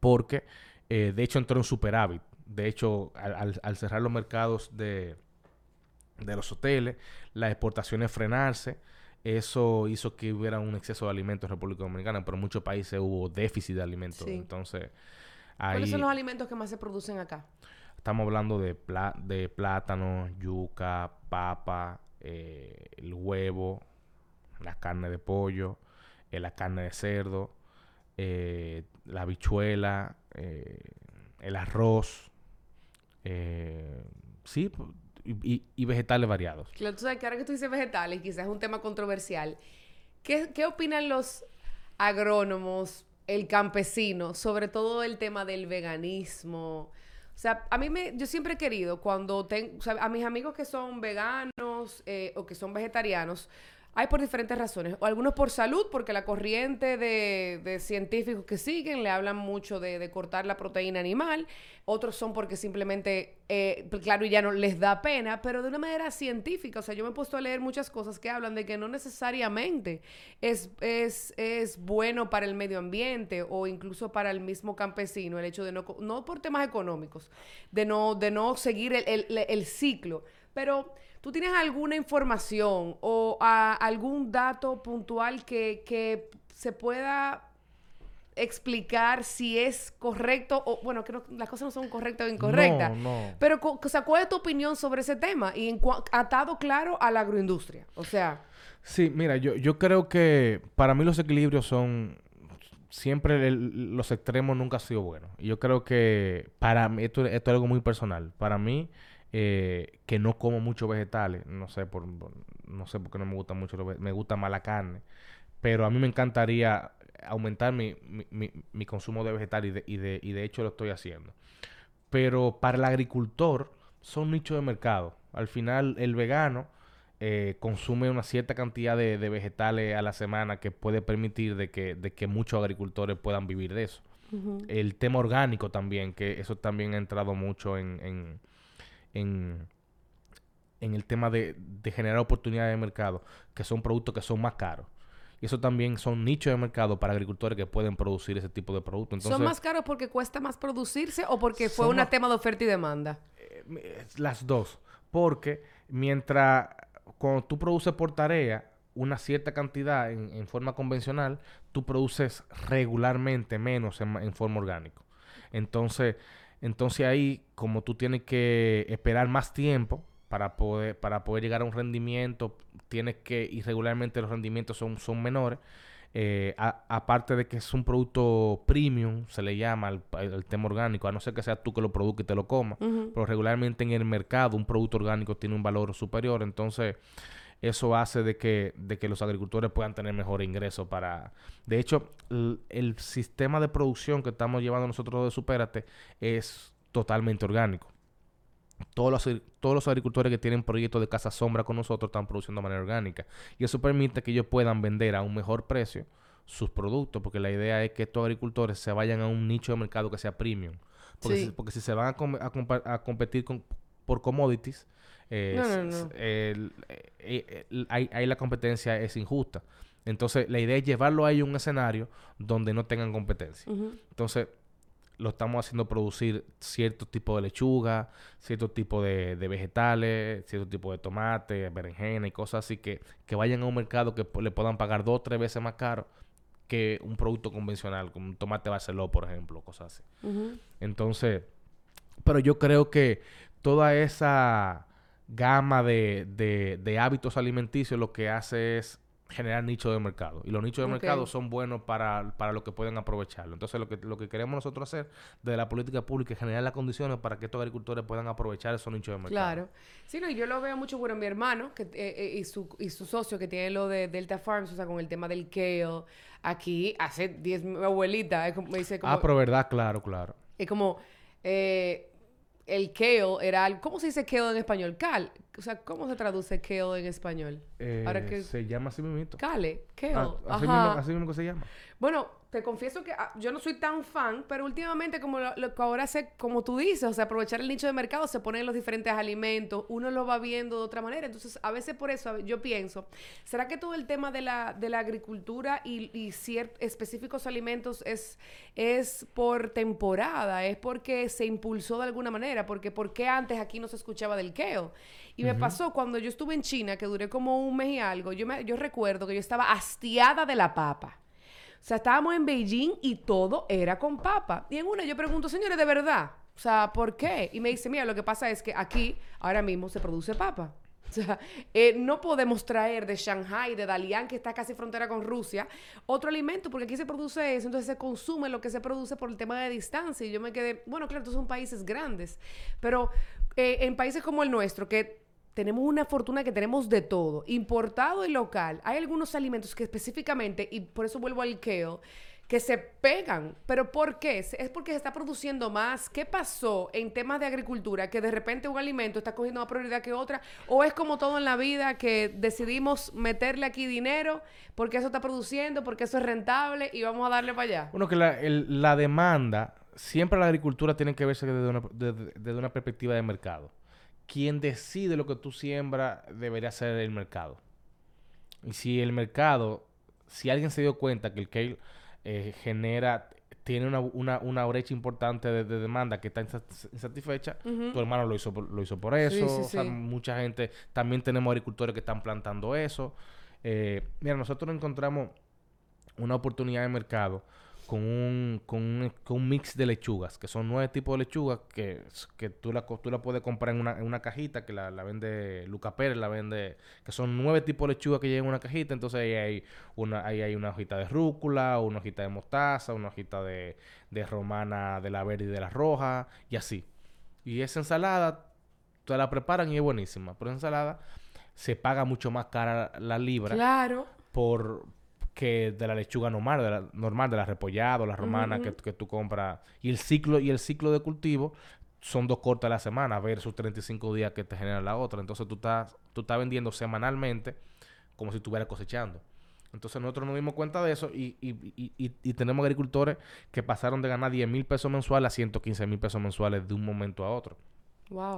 Porque, eh, de hecho, entró en superávit. De hecho, al, cerrar los mercados de, de los hoteles, las exportaciones frenarse, eso hizo que hubiera un exceso de alimentos en República Dominicana, pero en muchos países hubo déficit de alimentos. Entonces, ¿Cuáles son los alimentos que más se producen acá? Estamos hablando de, de plátano, yuca, papa, eh, el huevo, la carne de pollo, eh, la carne de cerdo, eh, la habichuela, el arroz, sí, y, vegetales variados. Claro, tú sabes que ahora que tú dices vegetales, quizás es un tema controversial. ¿Qué, ¿Qué opinan los agrónomos, el campesino, sobre todo el tema del veganismo? O sea, a mí me, yo siempre he querido, cuando tengo, a mis amigos que son veganos eh, o que son vegetarianos, hay por diferentes razones. O algunos por salud, porque la corriente de, científicos que siguen le hablan mucho de, cortar la proteína animal. Otros son porque simplemente, eh, pues, claro, y ya no les da pena, pero de una manera científica. O sea, yo me he puesto a leer muchas cosas que hablan de que no necesariamente es, es, es bueno para el medio ambiente o incluso para el mismo campesino el hecho de no, no por temas económicos, de no, de no seguir el, el, el ciclo. Pero ¿Tú tienes alguna información o algún dato puntual que, se pueda explicar si es correcto o, bueno, que las cosas no son correctas o incorrectas. No, no. Pero, o sea, ¿cuál es tu opinión sobre ese tema? Y en atado claro a la agroindustria. O sea... Sí, mira, yo, yo creo que para mí los equilibrios son... Siempre los extremos nunca han sido buenos. Y yo creo que para mí, esto, esto es algo muy personal. Para mí, eh, que no como mucho vegetales, no sé por, no sé por qué no me gusta mucho, me gusta más la carne, pero a mí me encantaría aumentar mi, mi, mi, consumo de vegetales y de, y, de, y de hecho lo estoy haciendo. Pero para el agricultor son nichos de mercado. Al final el vegano eh, consume una cierta cantidad de, de, vegetales a la semana que puede permitir de que, de que muchos agricultores puedan vivir de eso. El tema orgánico también, que eso también ha entrado mucho en en, el tema de, generar oportunidades de mercado, que son productos que son más caros. Y eso también son nichos de mercado para agricultores que pueden producir ese tipo de productos. ¿Son más caros porque cuesta más producirse o porque fue un tema de oferta y demanda? Eh, las dos. Porque mientras cuando tú produces por tarea una cierta cantidad en, forma convencional, tú produces regularmente menos en, en forma orgánica. Entonces, entonces ahí, como tú tienes que esperar más tiempo para poder, para poder llegar a un rendimiento tienes que, irregularmente los rendimientos son, son menores. Eh, aparte de que es un producto premium, se le llama el, tema orgánico, a no ser que sea tú que lo produzcas y te lo comas, pero regularmente en el mercado un producto orgánico tiene un valor superior, entonces eso hace de que, de que los agricultores puedan tener mejor ingreso para... De hecho, el, sistema de producción que estamos llevando nosotros de Supérate es totalmente orgánico. Todos los, todos los agricultores que tienen proyectos de casa sombra con nosotros están produciendo de manera orgánica. Y eso permite que ellos puedan vender a un mejor precio sus productos, porque la idea es que estos agricultores se vayan a un nicho de mercado que sea premium. Porque, si, porque si se van a, a competir con, por commodities, eh, ahí, la competencia es injusta. Entonces, la idea es llevarlo ahí a un escenario donde no tengan competencia. Entonces, lo estamos haciendo producir cierto tipo de lechuga, cierto tipo de, vegetales, cierto tipo de tomate, berenjena y cosas así que, que vayan a un mercado que le puedan pagar dos o tres veces más caro que un producto convencional, como un tomate Barceló, por ejemplo, cosas así. Entonces, pero yo creo que toda esa gama de, de, hábitos alimenticios lo que hace es generar nichos de mercado. Y los nichos de mercado son buenos para, para lo que pueden aprovecharlo. Entonces, lo que, lo que queremos nosotros hacer de la política pública es generar las condiciones para que estos agricultores puedan aprovechar esos nichos de mercado. Claro. Sí, no, y yo lo veo mucho, bueno, mi hermano que, eh, eh, y, su, y su socio que tiene lo de Delta Farms, o sea, con el tema del kale. Aquí hace 10, mi abuelita me dice como... Ah, pero verdad, claro, claro. Es como... Eh, el kale era. ¿Cómo se dice kale en español? Cal. O sea, ¿cómo se traduce kale en español? Eh, se llama así mismo. Kale, kale. Ah, así, Mismo, así mismo que se llama. Bueno, te confieso que ah, yo no soy tan fan, pero últimamente como lo, que ahora sé, como tú dices, o sea, aprovechar el nicho de mercado, se ponen los diferentes alimentos, uno lo va viendo de otra manera. Entonces, a veces por eso yo pienso, ¿será que todo el tema de la, de la agricultura y, y ciertos específicos alimentos es, es por temporada? ¿Es porque se impulsó de alguna manera? Porque ¿por qué antes aquí no se escuchaba del kale? Y me pasó cuando yo estuve en China, que duré como un mes y algo, yo, me, yo recuerdo que yo estaba hastiada de la papa. O sea, estábamos en Beijing y todo era con papa. Y en una yo pregunto, señores, ¿de verdad? O sea, ¿por qué? Y me dice, mira, lo que pasa es que aquí ahora mismo se produce papa. O sea, eh, no podemos traer de Shanghai, de Dalian, que está casi frontera con Rusia, otro alimento, porque aquí se produce eso, entonces se consume lo que se produce por el tema de distancia. Y yo me quedé, bueno, claro, estos son países grandes, pero eh, en países como el nuestro, que tenemos una fortuna que tenemos de todo, importado y local. Hay algunos alimentos que específicamente, y por eso vuelvo al kale, que se pegan. ¿Pero por qué? ¿Es porque se está produciendo más? ¿Qué pasó en temas de agricultura que de repente un alimento está cogiendo más prioridad que otra? ¿O es como todo en la vida que decidimos meterle aquí dinero porque eso está produciendo, porque eso es rentable y vamos a darle para allá? Bueno, que la, la demanda, siempre la agricultura tiene que verse desde una, desde una perspectiva de mercado quien decide lo que tú siembras debería ser el mercado. Y si el mercado, si alguien se dio cuenta que el kale eh, genera, tiene una, brecha importante de, demanda que está insatisfecha, tu hermano lo hizo, por, lo hizo por eso. mucha gente, también tenemos agricultores que están plantando eso. Eh, mira, nosotros encontramos una oportunidad de mercado con un, con un, con un, mix de lechugas, que son nueve tipos de lechugas que, que tú, la, tú la puedes comprar en una, en una cajita, que la, la, vende Luca Pérez, la vende, que son nueve tipos de lechugas que llegan en una cajita, entonces ahí hay una, ahí hay una hojita de rúcula, una hojita de mostaza, una hojita de, de romana de la verde y de la roja, y así. Y esa ensalada, tú la preparan y es buenísima, pero esa ensalada se paga mucho más cara la libra. Claro. Por, que de la lechuga normal, de la, normal, de la repollada la romana que, que, tú compras. Y el ciclo, y el ciclo de cultivo son dos cortes a la semana versus 35 días que te genera la otra. Entonces tú estás, tú estás vendiendo semanalmente como si estuvieras cosechando. Entonces nosotros nos dimos cuenta de eso y, y, y, y tenemos agricultores que pasaron de ganar 10 mil pesos mensuales a 115 mil pesos mensuales de un momento a otro.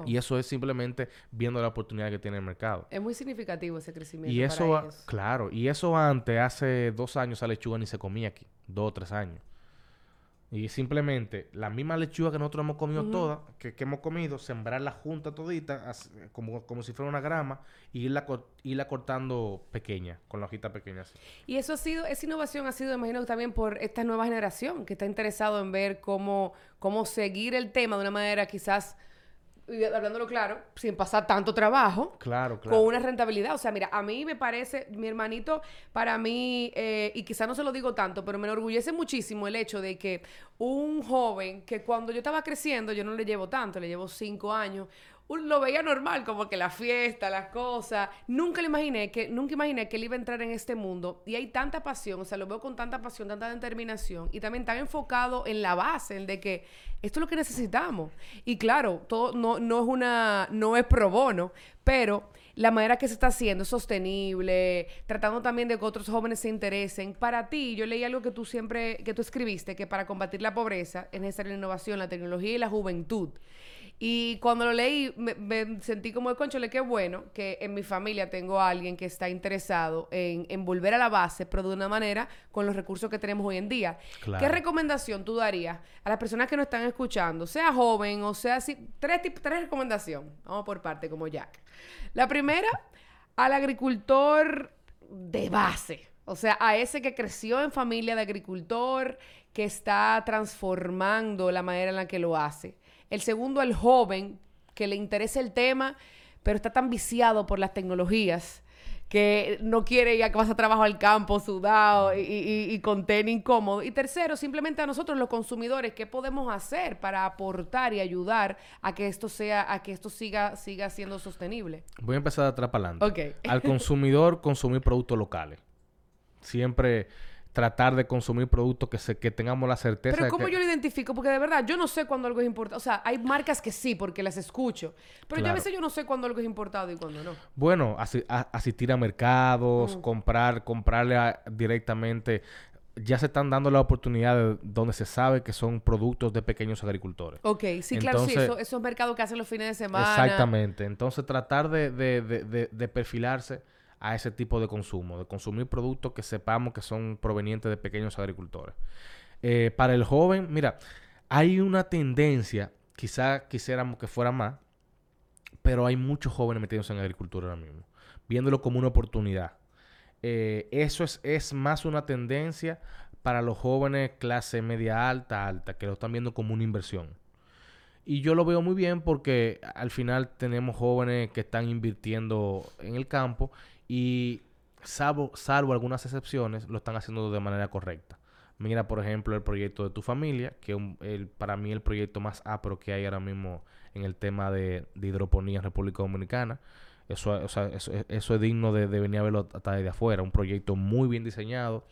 Y eso es simplemente viendo la oportunidad que tiene el mercado. Es muy significativo ese crecimiento. Y eso, claro, y eso antes, hace dos años, esa lechuga ni se comía aquí, dos o tres años. Y simplemente la misma lechuga que nosotros hemos comido toda, que, hemos comido, sembrarla junta todita, como, como si fuera una grama, y irla, irla cortando pequeña, con la hojita pequeña así. Y eso ha sido, esa innovación ha sido, imagino, también por esta nueva generación que está interesado en ver cómo, cómo seguir el tema de una manera quizás y hablándolo claro, sin pasar tanto trabajo. Claro, claro. Con una rentabilidad. O sea, mira, a mí me parece, mi hermanito, para mí, eh, y quizás no se lo digo tanto, pero me enorgullece muchísimo el hecho de que un joven que cuando yo estaba creciendo, yo no le llevo tanto, le llevo cinco años, lo veía normal, como que la fiesta, las cosas. Nunca le imaginé que, nunca imaginé que él iba a entrar en este mundo. Y hay tanta pasión, o sea, lo veo con tanta pasión, tanta determinación. Y también tan enfocado en la base, en de que esto es lo que necesitamos. Y claro, todo no, no es una, no es pro bono, pero la manera que se está haciendo es sostenible, tratando también de que otros jóvenes se interesen. Para ti, yo leí algo que tú siempre, que tú escribiste, que para combatir la pobreza es necesaria la innovación, la tecnología y la juventud. Y cuando lo leí, me, sentí como de conchole, qué bueno que en mi familia tengo a alguien que está interesado en, volver a la base, pero de una manera con los recursos que tenemos hoy en día. ¿Qué recomendación tú darías a las personas que nos están escuchando, sea joven o sea así? Tres, tres recomendaciones. Vamos por parte, como Jack. La primera, al agricultor de base. O sea, a ese que creció en familia de agricultor, que está transformando la manera en la que lo hace. El segundo, el joven, que le interesa el tema, pero está tan viciado por las tecnologías que no quiere ir a casa a trabajo al campo sudado y, y, con tenis incómodo. Y tercero, simplemente a nosotros los consumidores, ¿qué podemos hacer para aportar y ayudar a que esto sea, a que esto siga, siga siendo sostenible? Voy a empezar de atrás para adelante. Al consumidor, consumir productos locales. Siempre tratar de consumir productos que se, que tengamos la certeza pero cómo yo lo identifico porque de verdad yo no sé cuándo algo es importado o sea hay marcas que sí porque las escucho pero yo a veces yo no sé cuándo algo es importado y cuándo no bueno asistir a mercados comprar comprarle directamente ya se están dando la oportunidad de donde se sabe que son productos de pequeños agricultores. Ok, sí, claro, sí, esos mercados que hacen los fines de semana. Exactamente. Entonces, tratar de, de, de, de perfilarse a ese tipo de consumo, de consumir productos que sepamos que son provenientes de pequeños agricultores. Eh, para el joven, mira, hay una tendencia, quizá quisiéramos que fuera más, pero hay muchos jóvenes metidos en agricultura ahora mismo, viéndolo como una oportunidad. Eh, eso es, es más una tendencia para los jóvenes clase media alta, alta, que lo están viendo como una inversión. Y yo lo veo muy bien porque al final tenemos jóvenes que están invirtiendo en el campo y salvo, salvo algunas excepciones, lo están haciendo de manera correcta. Mira, por ejemplo, el proyecto de tu familia, que es para mí el proyecto más apro que hay ahora mismo en el tema de, hidroponía en República Dominicana. Eso, eso, es digno de, venir a verlo hasta desde afuera. Un proyecto muy bien diseñado,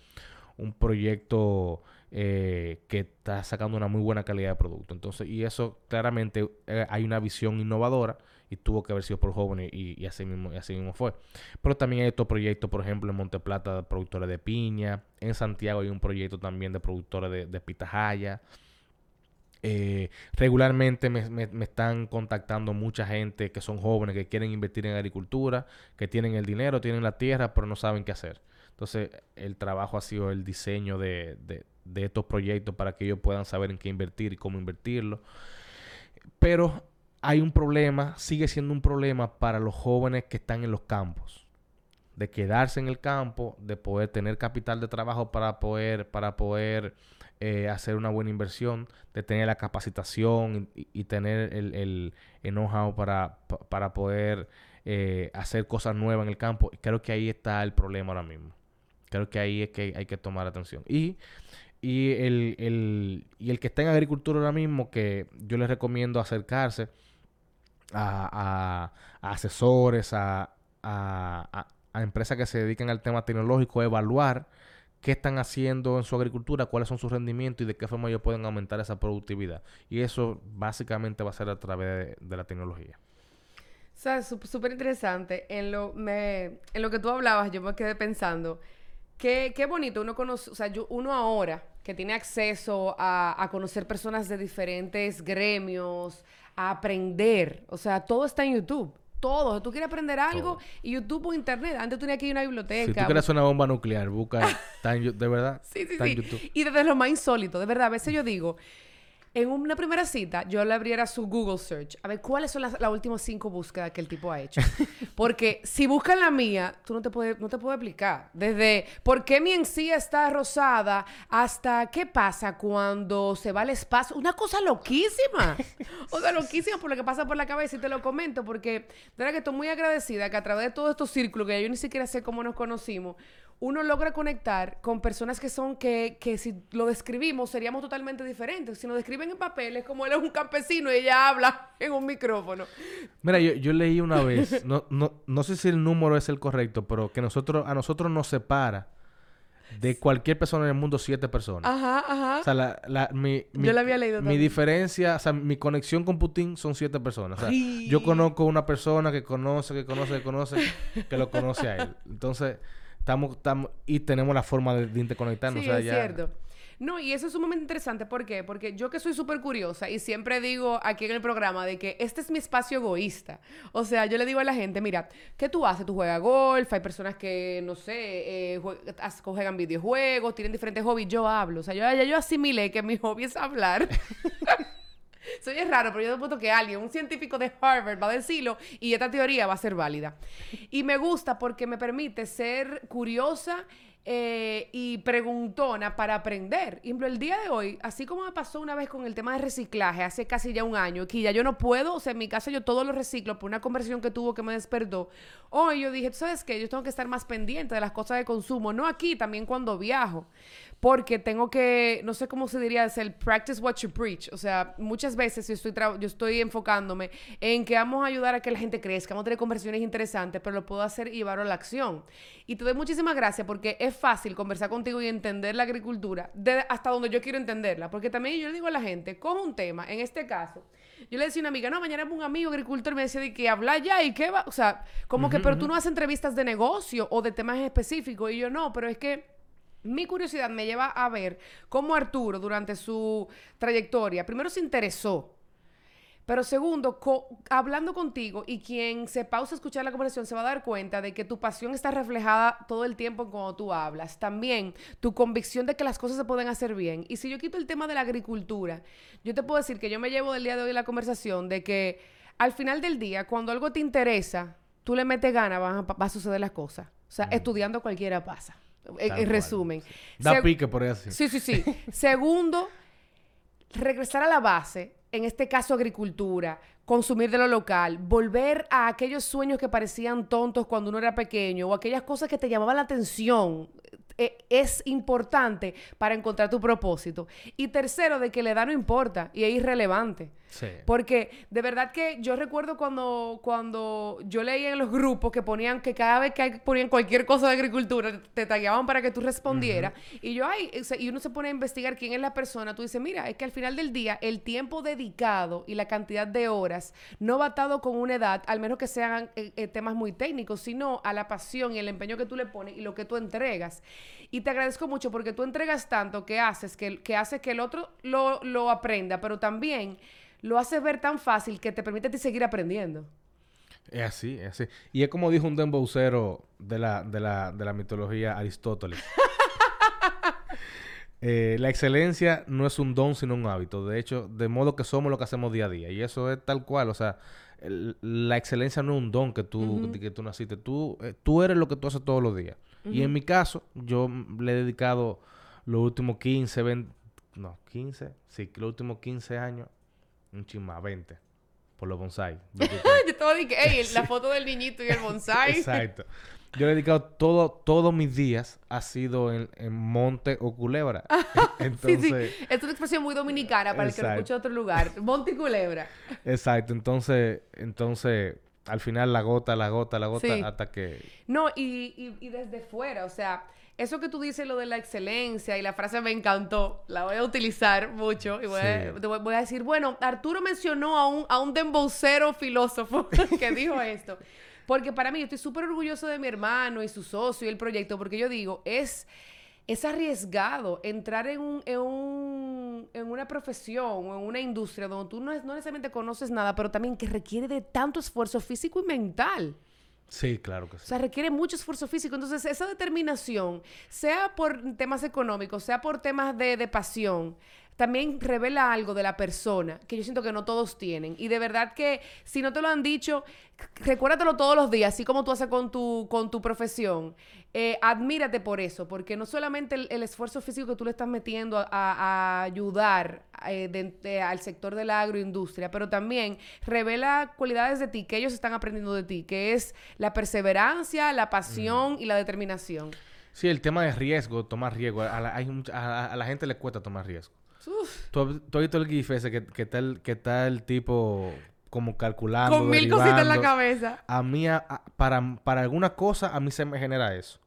un proyecto eh, que está sacando una muy buena calidad de producto. Entonces, y eso claramente eh, hay una visión innovadora y tuvo que haber sido por jóvenes y, así mismo, así mismo fue. Pero también hay otros proyectos, por ejemplo, en Monteplata, de productores de piña. En Santiago hay un proyecto también de productores de, de pitahaya. Eh, regularmente me, me, están contactando mucha gente que son jóvenes, que quieren invertir en agricultura, que tienen el dinero, tienen la tierra, pero no saben qué hacer. Entonces, el trabajo ha sido el diseño de, de, de estos proyectos para que ellos puedan saber en qué invertir y cómo invertirlo. Pero hay un problema, sigue siendo un problema para los jóvenes que están en los campos. De quedarse en el campo, de poder tener capital de trabajo para poder, para poder eh, hacer una buena inversión, de tener la capacitación y, tener el, know-how para, para poder eh, hacer cosas nuevas en el campo. Creo que ahí está el problema ahora mismo. Creo que ahí es que hay que tomar atención. Y y el, el, y el que está en agricultura ahora mismo, que yo les recomiendo acercarse a, asesores, a, a, empresas que se dediquen al tema tecnológico, evaluar qué están haciendo en su agricultura, cuáles son sus rendimientos y de qué forma ellos pueden aumentar esa productividad. Y eso básicamente va a ser a través de, la tecnología. O sea, súper interesante. En lo, me, en lo que tú hablabas, yo me quedé pensando Qué, qué bonito uno conoce, o sea, yo, uno ahora que tiene acceso a, a, conocer personas de diferentes gremios, a aprender, o sea, todo está en YouTube. Todo. Si tú quieres aprender algo, y YouTube o Internet. Antes tenía que ir a una biblioteca. Si tú quieres una bomba nuclear, busca. (laughs) de verdad. sí, sí, sí. Y desde lo más insólito, de verdad. A veces yo digo, en una primera cita, yo le abriera su Google Search a ver cuáles son las, las últimas cinco búsquedas que el tipo ha hecho. (laughs) Porque si buscan la mía, tú no te puedes, no te puedo explicar. Desde por qué mi encía está rosada hasta qué pasa cuando se va al espacio. Una cosa loquísima. o sea, loquísima por lo que pasa por la cabeza y te lo comento porque de verdad que estoy muy agradecida que a través de todos estos círculos que yo ni siquiera sé cómo nos conocimos, uno logra conectar con personas que son que, que si lo describimos seríamos totalmente diferentes. Si nos describen en papel es como él es un campesino y ella habla (laughs) en un micrófono. Mira, yo, yo leí una vez, no, no, no sé si el número es el correcto, pero que nosotros, a nosotros nos separa de cualquier persona en el mundo siete personas. Ajá, ajá. O sea, la, la, mi, mi- Yo la había leído Mi también. diferencia, o sea, mi conexión con Putin son siete personas. O sea, yo conozco una persona que conoce, que conoce, que conoce, que lo conoce a él. Entonces, estamos, estamos, y tenemos la forma de, de interconectarnos. Sí, o sea, es ya- cierto. No, y eso es sumamente interesante. ¿Por qué? Porque yo que soy súper curiosa y siempre digo aquí en el programa de que este es mi espacio egoísta. O sea, yo le digo a la gente, mira, ¿qué tú haces? Tú juegas golf, hay personas que, no sé, eh, jue- juegan videojuegos, tienen diferentes hobbies. Yo hablo. O sea, yo, ya yo asimilé que mi hobby es hablar. (laughs) Soy es raro, pero yo supuesto que alguien, un científico de Harvard, va a decirlo y esta teoría va a ser válida. Y me gusta porque me permite ser curiosa eh, y preguntona para aprender. Por ejemplo, el día de hoy, así como me pasó una vez con el tema de reciclaje, hace casi ya un año, que ya yo no puedo, o sea, en mi casa yo todo lo reciclo por una conversación que tuvo que me despertó. Hoy yo dije, ¿tú sabes qué? Yo tengo que estar más pendiente de las cosas de consumo, no aquí, también cuando viajo porque tengo que, no sé cómo se diría, es el practice what you preach. O sea, muchas veces yo estoy, yo estoy enfocándome en que vamos a ayudar a que la gente crezca, vamos a tener conversaciones interesantes, pero lo puedo hacer y llevarlo a la acción. Y te doy muchísimas gracias porque es fácil conversar contigo y entender la agricultura de hasta donde yo quiero entenderla. Porque también yo le digo a la gente, coge un tema, en este caso, yo le decía a una amiga, no, mañana un amigo agricultor me decía de que habla ya y qué va, o sea, como que, pero tú no haces entrevistas de negocio o de temas específicos. Y yo no, pero es que mi curiosidad me lleva a ver cómo Arturo durante su trayectoria, primero se interesó, pero segundo, co- hablando contigo y quien se pausa a escuchar la conversación se va a dar cuenta de que tu pasión está reflejada todo el tiempo cuando tú hablas. También tu convicción de que las cosas se pueden hacer bien. Y si yo quito el tema de la agricultura, yo te puedo decir que yo me llevo del día de hoy la conversación de que al final del día, cuando algo te interesa, tú le metes ganas, va a suceder las cosas. O sea, estudiando cualquiera pasa. En, Tal en resumen. Da Se- pique por así. Sí, sí, sí. (laughs) Segundo, regresar a la base, en este caso agricultura, consumir de lo local, volver a aquellos sueños que parecían tontos cuando uno era pequeño o aquellas cosas que te llamaban la atención. Eh, es importante para encontrar tu propósito. Y tercero, de que la edad no importa y es irrelevante. Sí. Porque de verdad que yo recuerdo cuando, cuando yo leía en los grupos que ponían que cada vez que ponían cualquier cosa de agricultura, te tagueaban para que tú respondieras. Y yo, ay, y uno se pone a investigar quién es la persona. Tú dices, mira, es que al final del día el tiempo dedicado y la cantidad de horas no va atado con una edad, al menos que sean eh, eh, temas muy técnicos, sino a la pasión y el empeño que tú le pones y lo que tú entregas. Y te agradezco mucho porque tú entregas tanto que haces que, que hace que el otro lo, lo aprenda, pero también lo haces ver tan fácil que te permite a ti seguir aprendiendo. Es así, es así. Y es como dijo un dembowcero de la, de la, de la mitología Aristóteles. (laughs) Eh, la excelencia no es un don, sino un hábito. De hecho, de modo que somos lo que hacemos día a día. Y eso es tal cual. O sea, el- la excelencia no es un don que tú, que tú naciste. Tú, eh, tú eres lo que tú haces todos los días. Y en mi caso, yo mm, le he dedicado los últimos 15, 20... No, 15. Sí, los últimos 15 años. Un chisma, 20. Por los bonsai. (laughs) Yo todo dije, hey, la (laughs) foto del niñito y el bonsai. Exacto. Yo le he dedicado todo, todos mis días ha sido en, en monte o culebra. (laughs) Sí, Entonces, sí. Es una expresión muy dominicana para el que lo Exacto. escuche de otro lugar. Monte y culebra. exacto. Entonces, entonces, al final la gota, la gota, la gota, Sí. hasta que... No, y, y, y desde fuera, o sea, eso que tú dices, lo de la excelencia y la frase me encantó, la voy a utilizar mucho y voy, a, Sí. te voy- voy a decir, bueno, Arturo mencionó a un, a un dembowcero filósofo (laughs) que dijo esto. Porque para mí, yo estoy súper orgulloso de mi hermano y su socio y el proyecto, porque yo digo, es, es arriesgado entrar en, un, en, un- en una profesión o en una industria donde tú no, es- no necesariamente conoces nada, pero también que requiere de tanto esfuerzo físico y mental. Sí, claro que O sí. sea, requiere mucho esfuerzo físico. Entonces, esa determinación, sea por temas económicos, sea por temas de, de pasión, también revela algo de la persona que yo siento que no todos tienen. Y de verdad que si no te lo han dicho, recuérdatelo todos los días, así como tú haces con tu, con tu profesión. Eh, admírate por eso, porque no solamente el, esfuerzo físico que tú le estás metiendo a, ayudar eh, al sector de la agroindustria, pero también revela cualidades de ti que ellos están aprendiendo de ti, que es la perseverancia, la pasión y la determinación. Sí, el tema de riesgo, tomar riesgo. A la, a, la gente le cuesta tomar riesgo. ¿Tú, has visto el GIF ese que, que, tal, que está el tipo como calculando. Con mil cositas en la cabeza. A mí, para, para alguna cosa, a mí se me genera eso.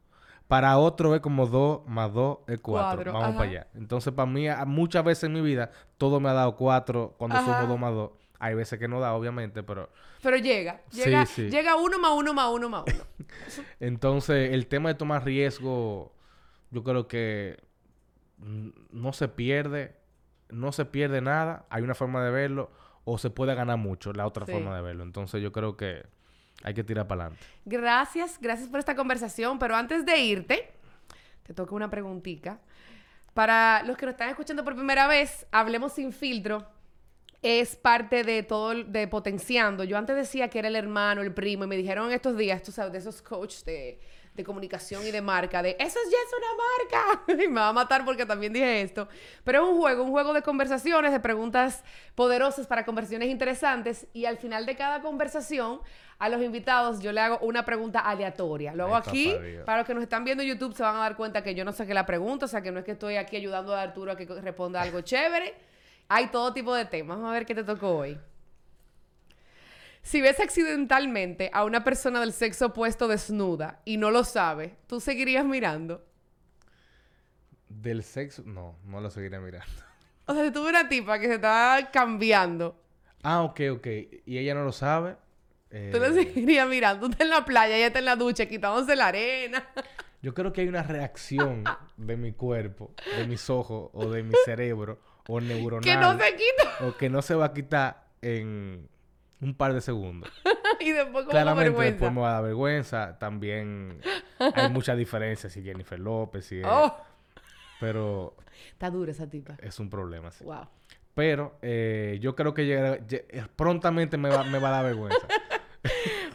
Para otro es como 2 más 2 es 4. Vamos para allá. Entonces, para mí, muchas veces en mi vida, todo me ha dado 4 cuando somos 2 más 2. Hay veces que no da, obviamente, pero... Pero llega. Llega, llega uno más uno más uno más uno. (laughs) Entonces, el tema de tomar riesgo, yo creo que no se pierde. No se pierde nada. Hay una forma de verlo o se puede ganar mucho, la otra forma de verlo. Entonces yo creo que hay que tirar para adelante. Gracias, gracias por esta conversación, pero antes de irte, te toca una preguntita. Para los que nos están escuchando por primera vez, Hablemos sin filtro. Es parte de todo, de potenciando. Yo antes decía que era el hermano, el primo, y me dijeron estos días, tú sabes, de esos coaches de de comunicación y de marca, de eso ya es una marca. (laughs) y me va a matar porque también dije esto. Pero es un juego, un juego de conversaciones, de preguntas poderosas para conversaciones interesantes. Y al final de cada conversación, a los invitados yo le hago una pregunta aleatoria. Luego aquí, para los que nos están viendo en YouTube, se van a dar cuenta que yo no saqué la pregunta, o sea que no es que estoy aquí ayudando a Arturo a que responda algo chévere. Hay todo tipo de temas. Vamos a ver qué te tocó hoy. Si ves accidentalmente a una persona del sexo opuesto desnuda y no lo sabe, ¿tú seguirías mirando? Del sexo, no, no lo seguiría mirando. (laughs) O sea, si tuve una tipa que se estaba cambiando. Ah, ok, ok. Y ella no lo sabe. Tú lo eh, seguirías mirando. Tú estás en la playa, ella está en la ducha, quitándose la arena. (laughs) Yo creo que hay una reacción (laughs) de mi cuerpo, de mis ojos o de mi cerebro o neuronal. Que no se quita. O que no se va a quitar en un par de segundos. (laughs) y después como Claramente vergüenza. después me va a dar vergüenza. También hay (laughs) mucha diferencia si Jennifer López, si oh. Pero... Está dura esa tipa. Es un problema, sí. Wow. Pero eh, yo creo que prontamente me va, me va a dar vergüenza. (laughs)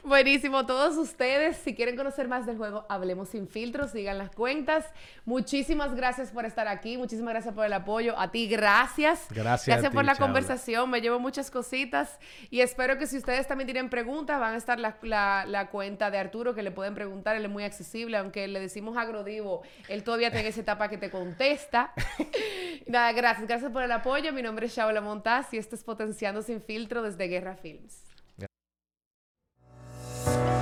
Buenísimo, todos ustedes, si quieren conocer más del juego, hablemos sin filtros, sigan las cuentas. Muchísimas gracias por estar aquí, muchísimas gracias por el apoyo. A ti, gracias. Gracias. Gracias por la conversación, me llevo muchas cositas y espero que si ustedes también tienen preguntas, van a estar la, la, cuenta de Arturo que le pueden preguntar, él es muy accesible, aunque le decimos agrodivo, él todavía tiene esa etapa que te contesta. (laughs) Nada, gracias, gracias por el apoyo. Mi nombre es Shaula Montaz y esto es Potenciando sin filtro desde Guerra Films. Peace.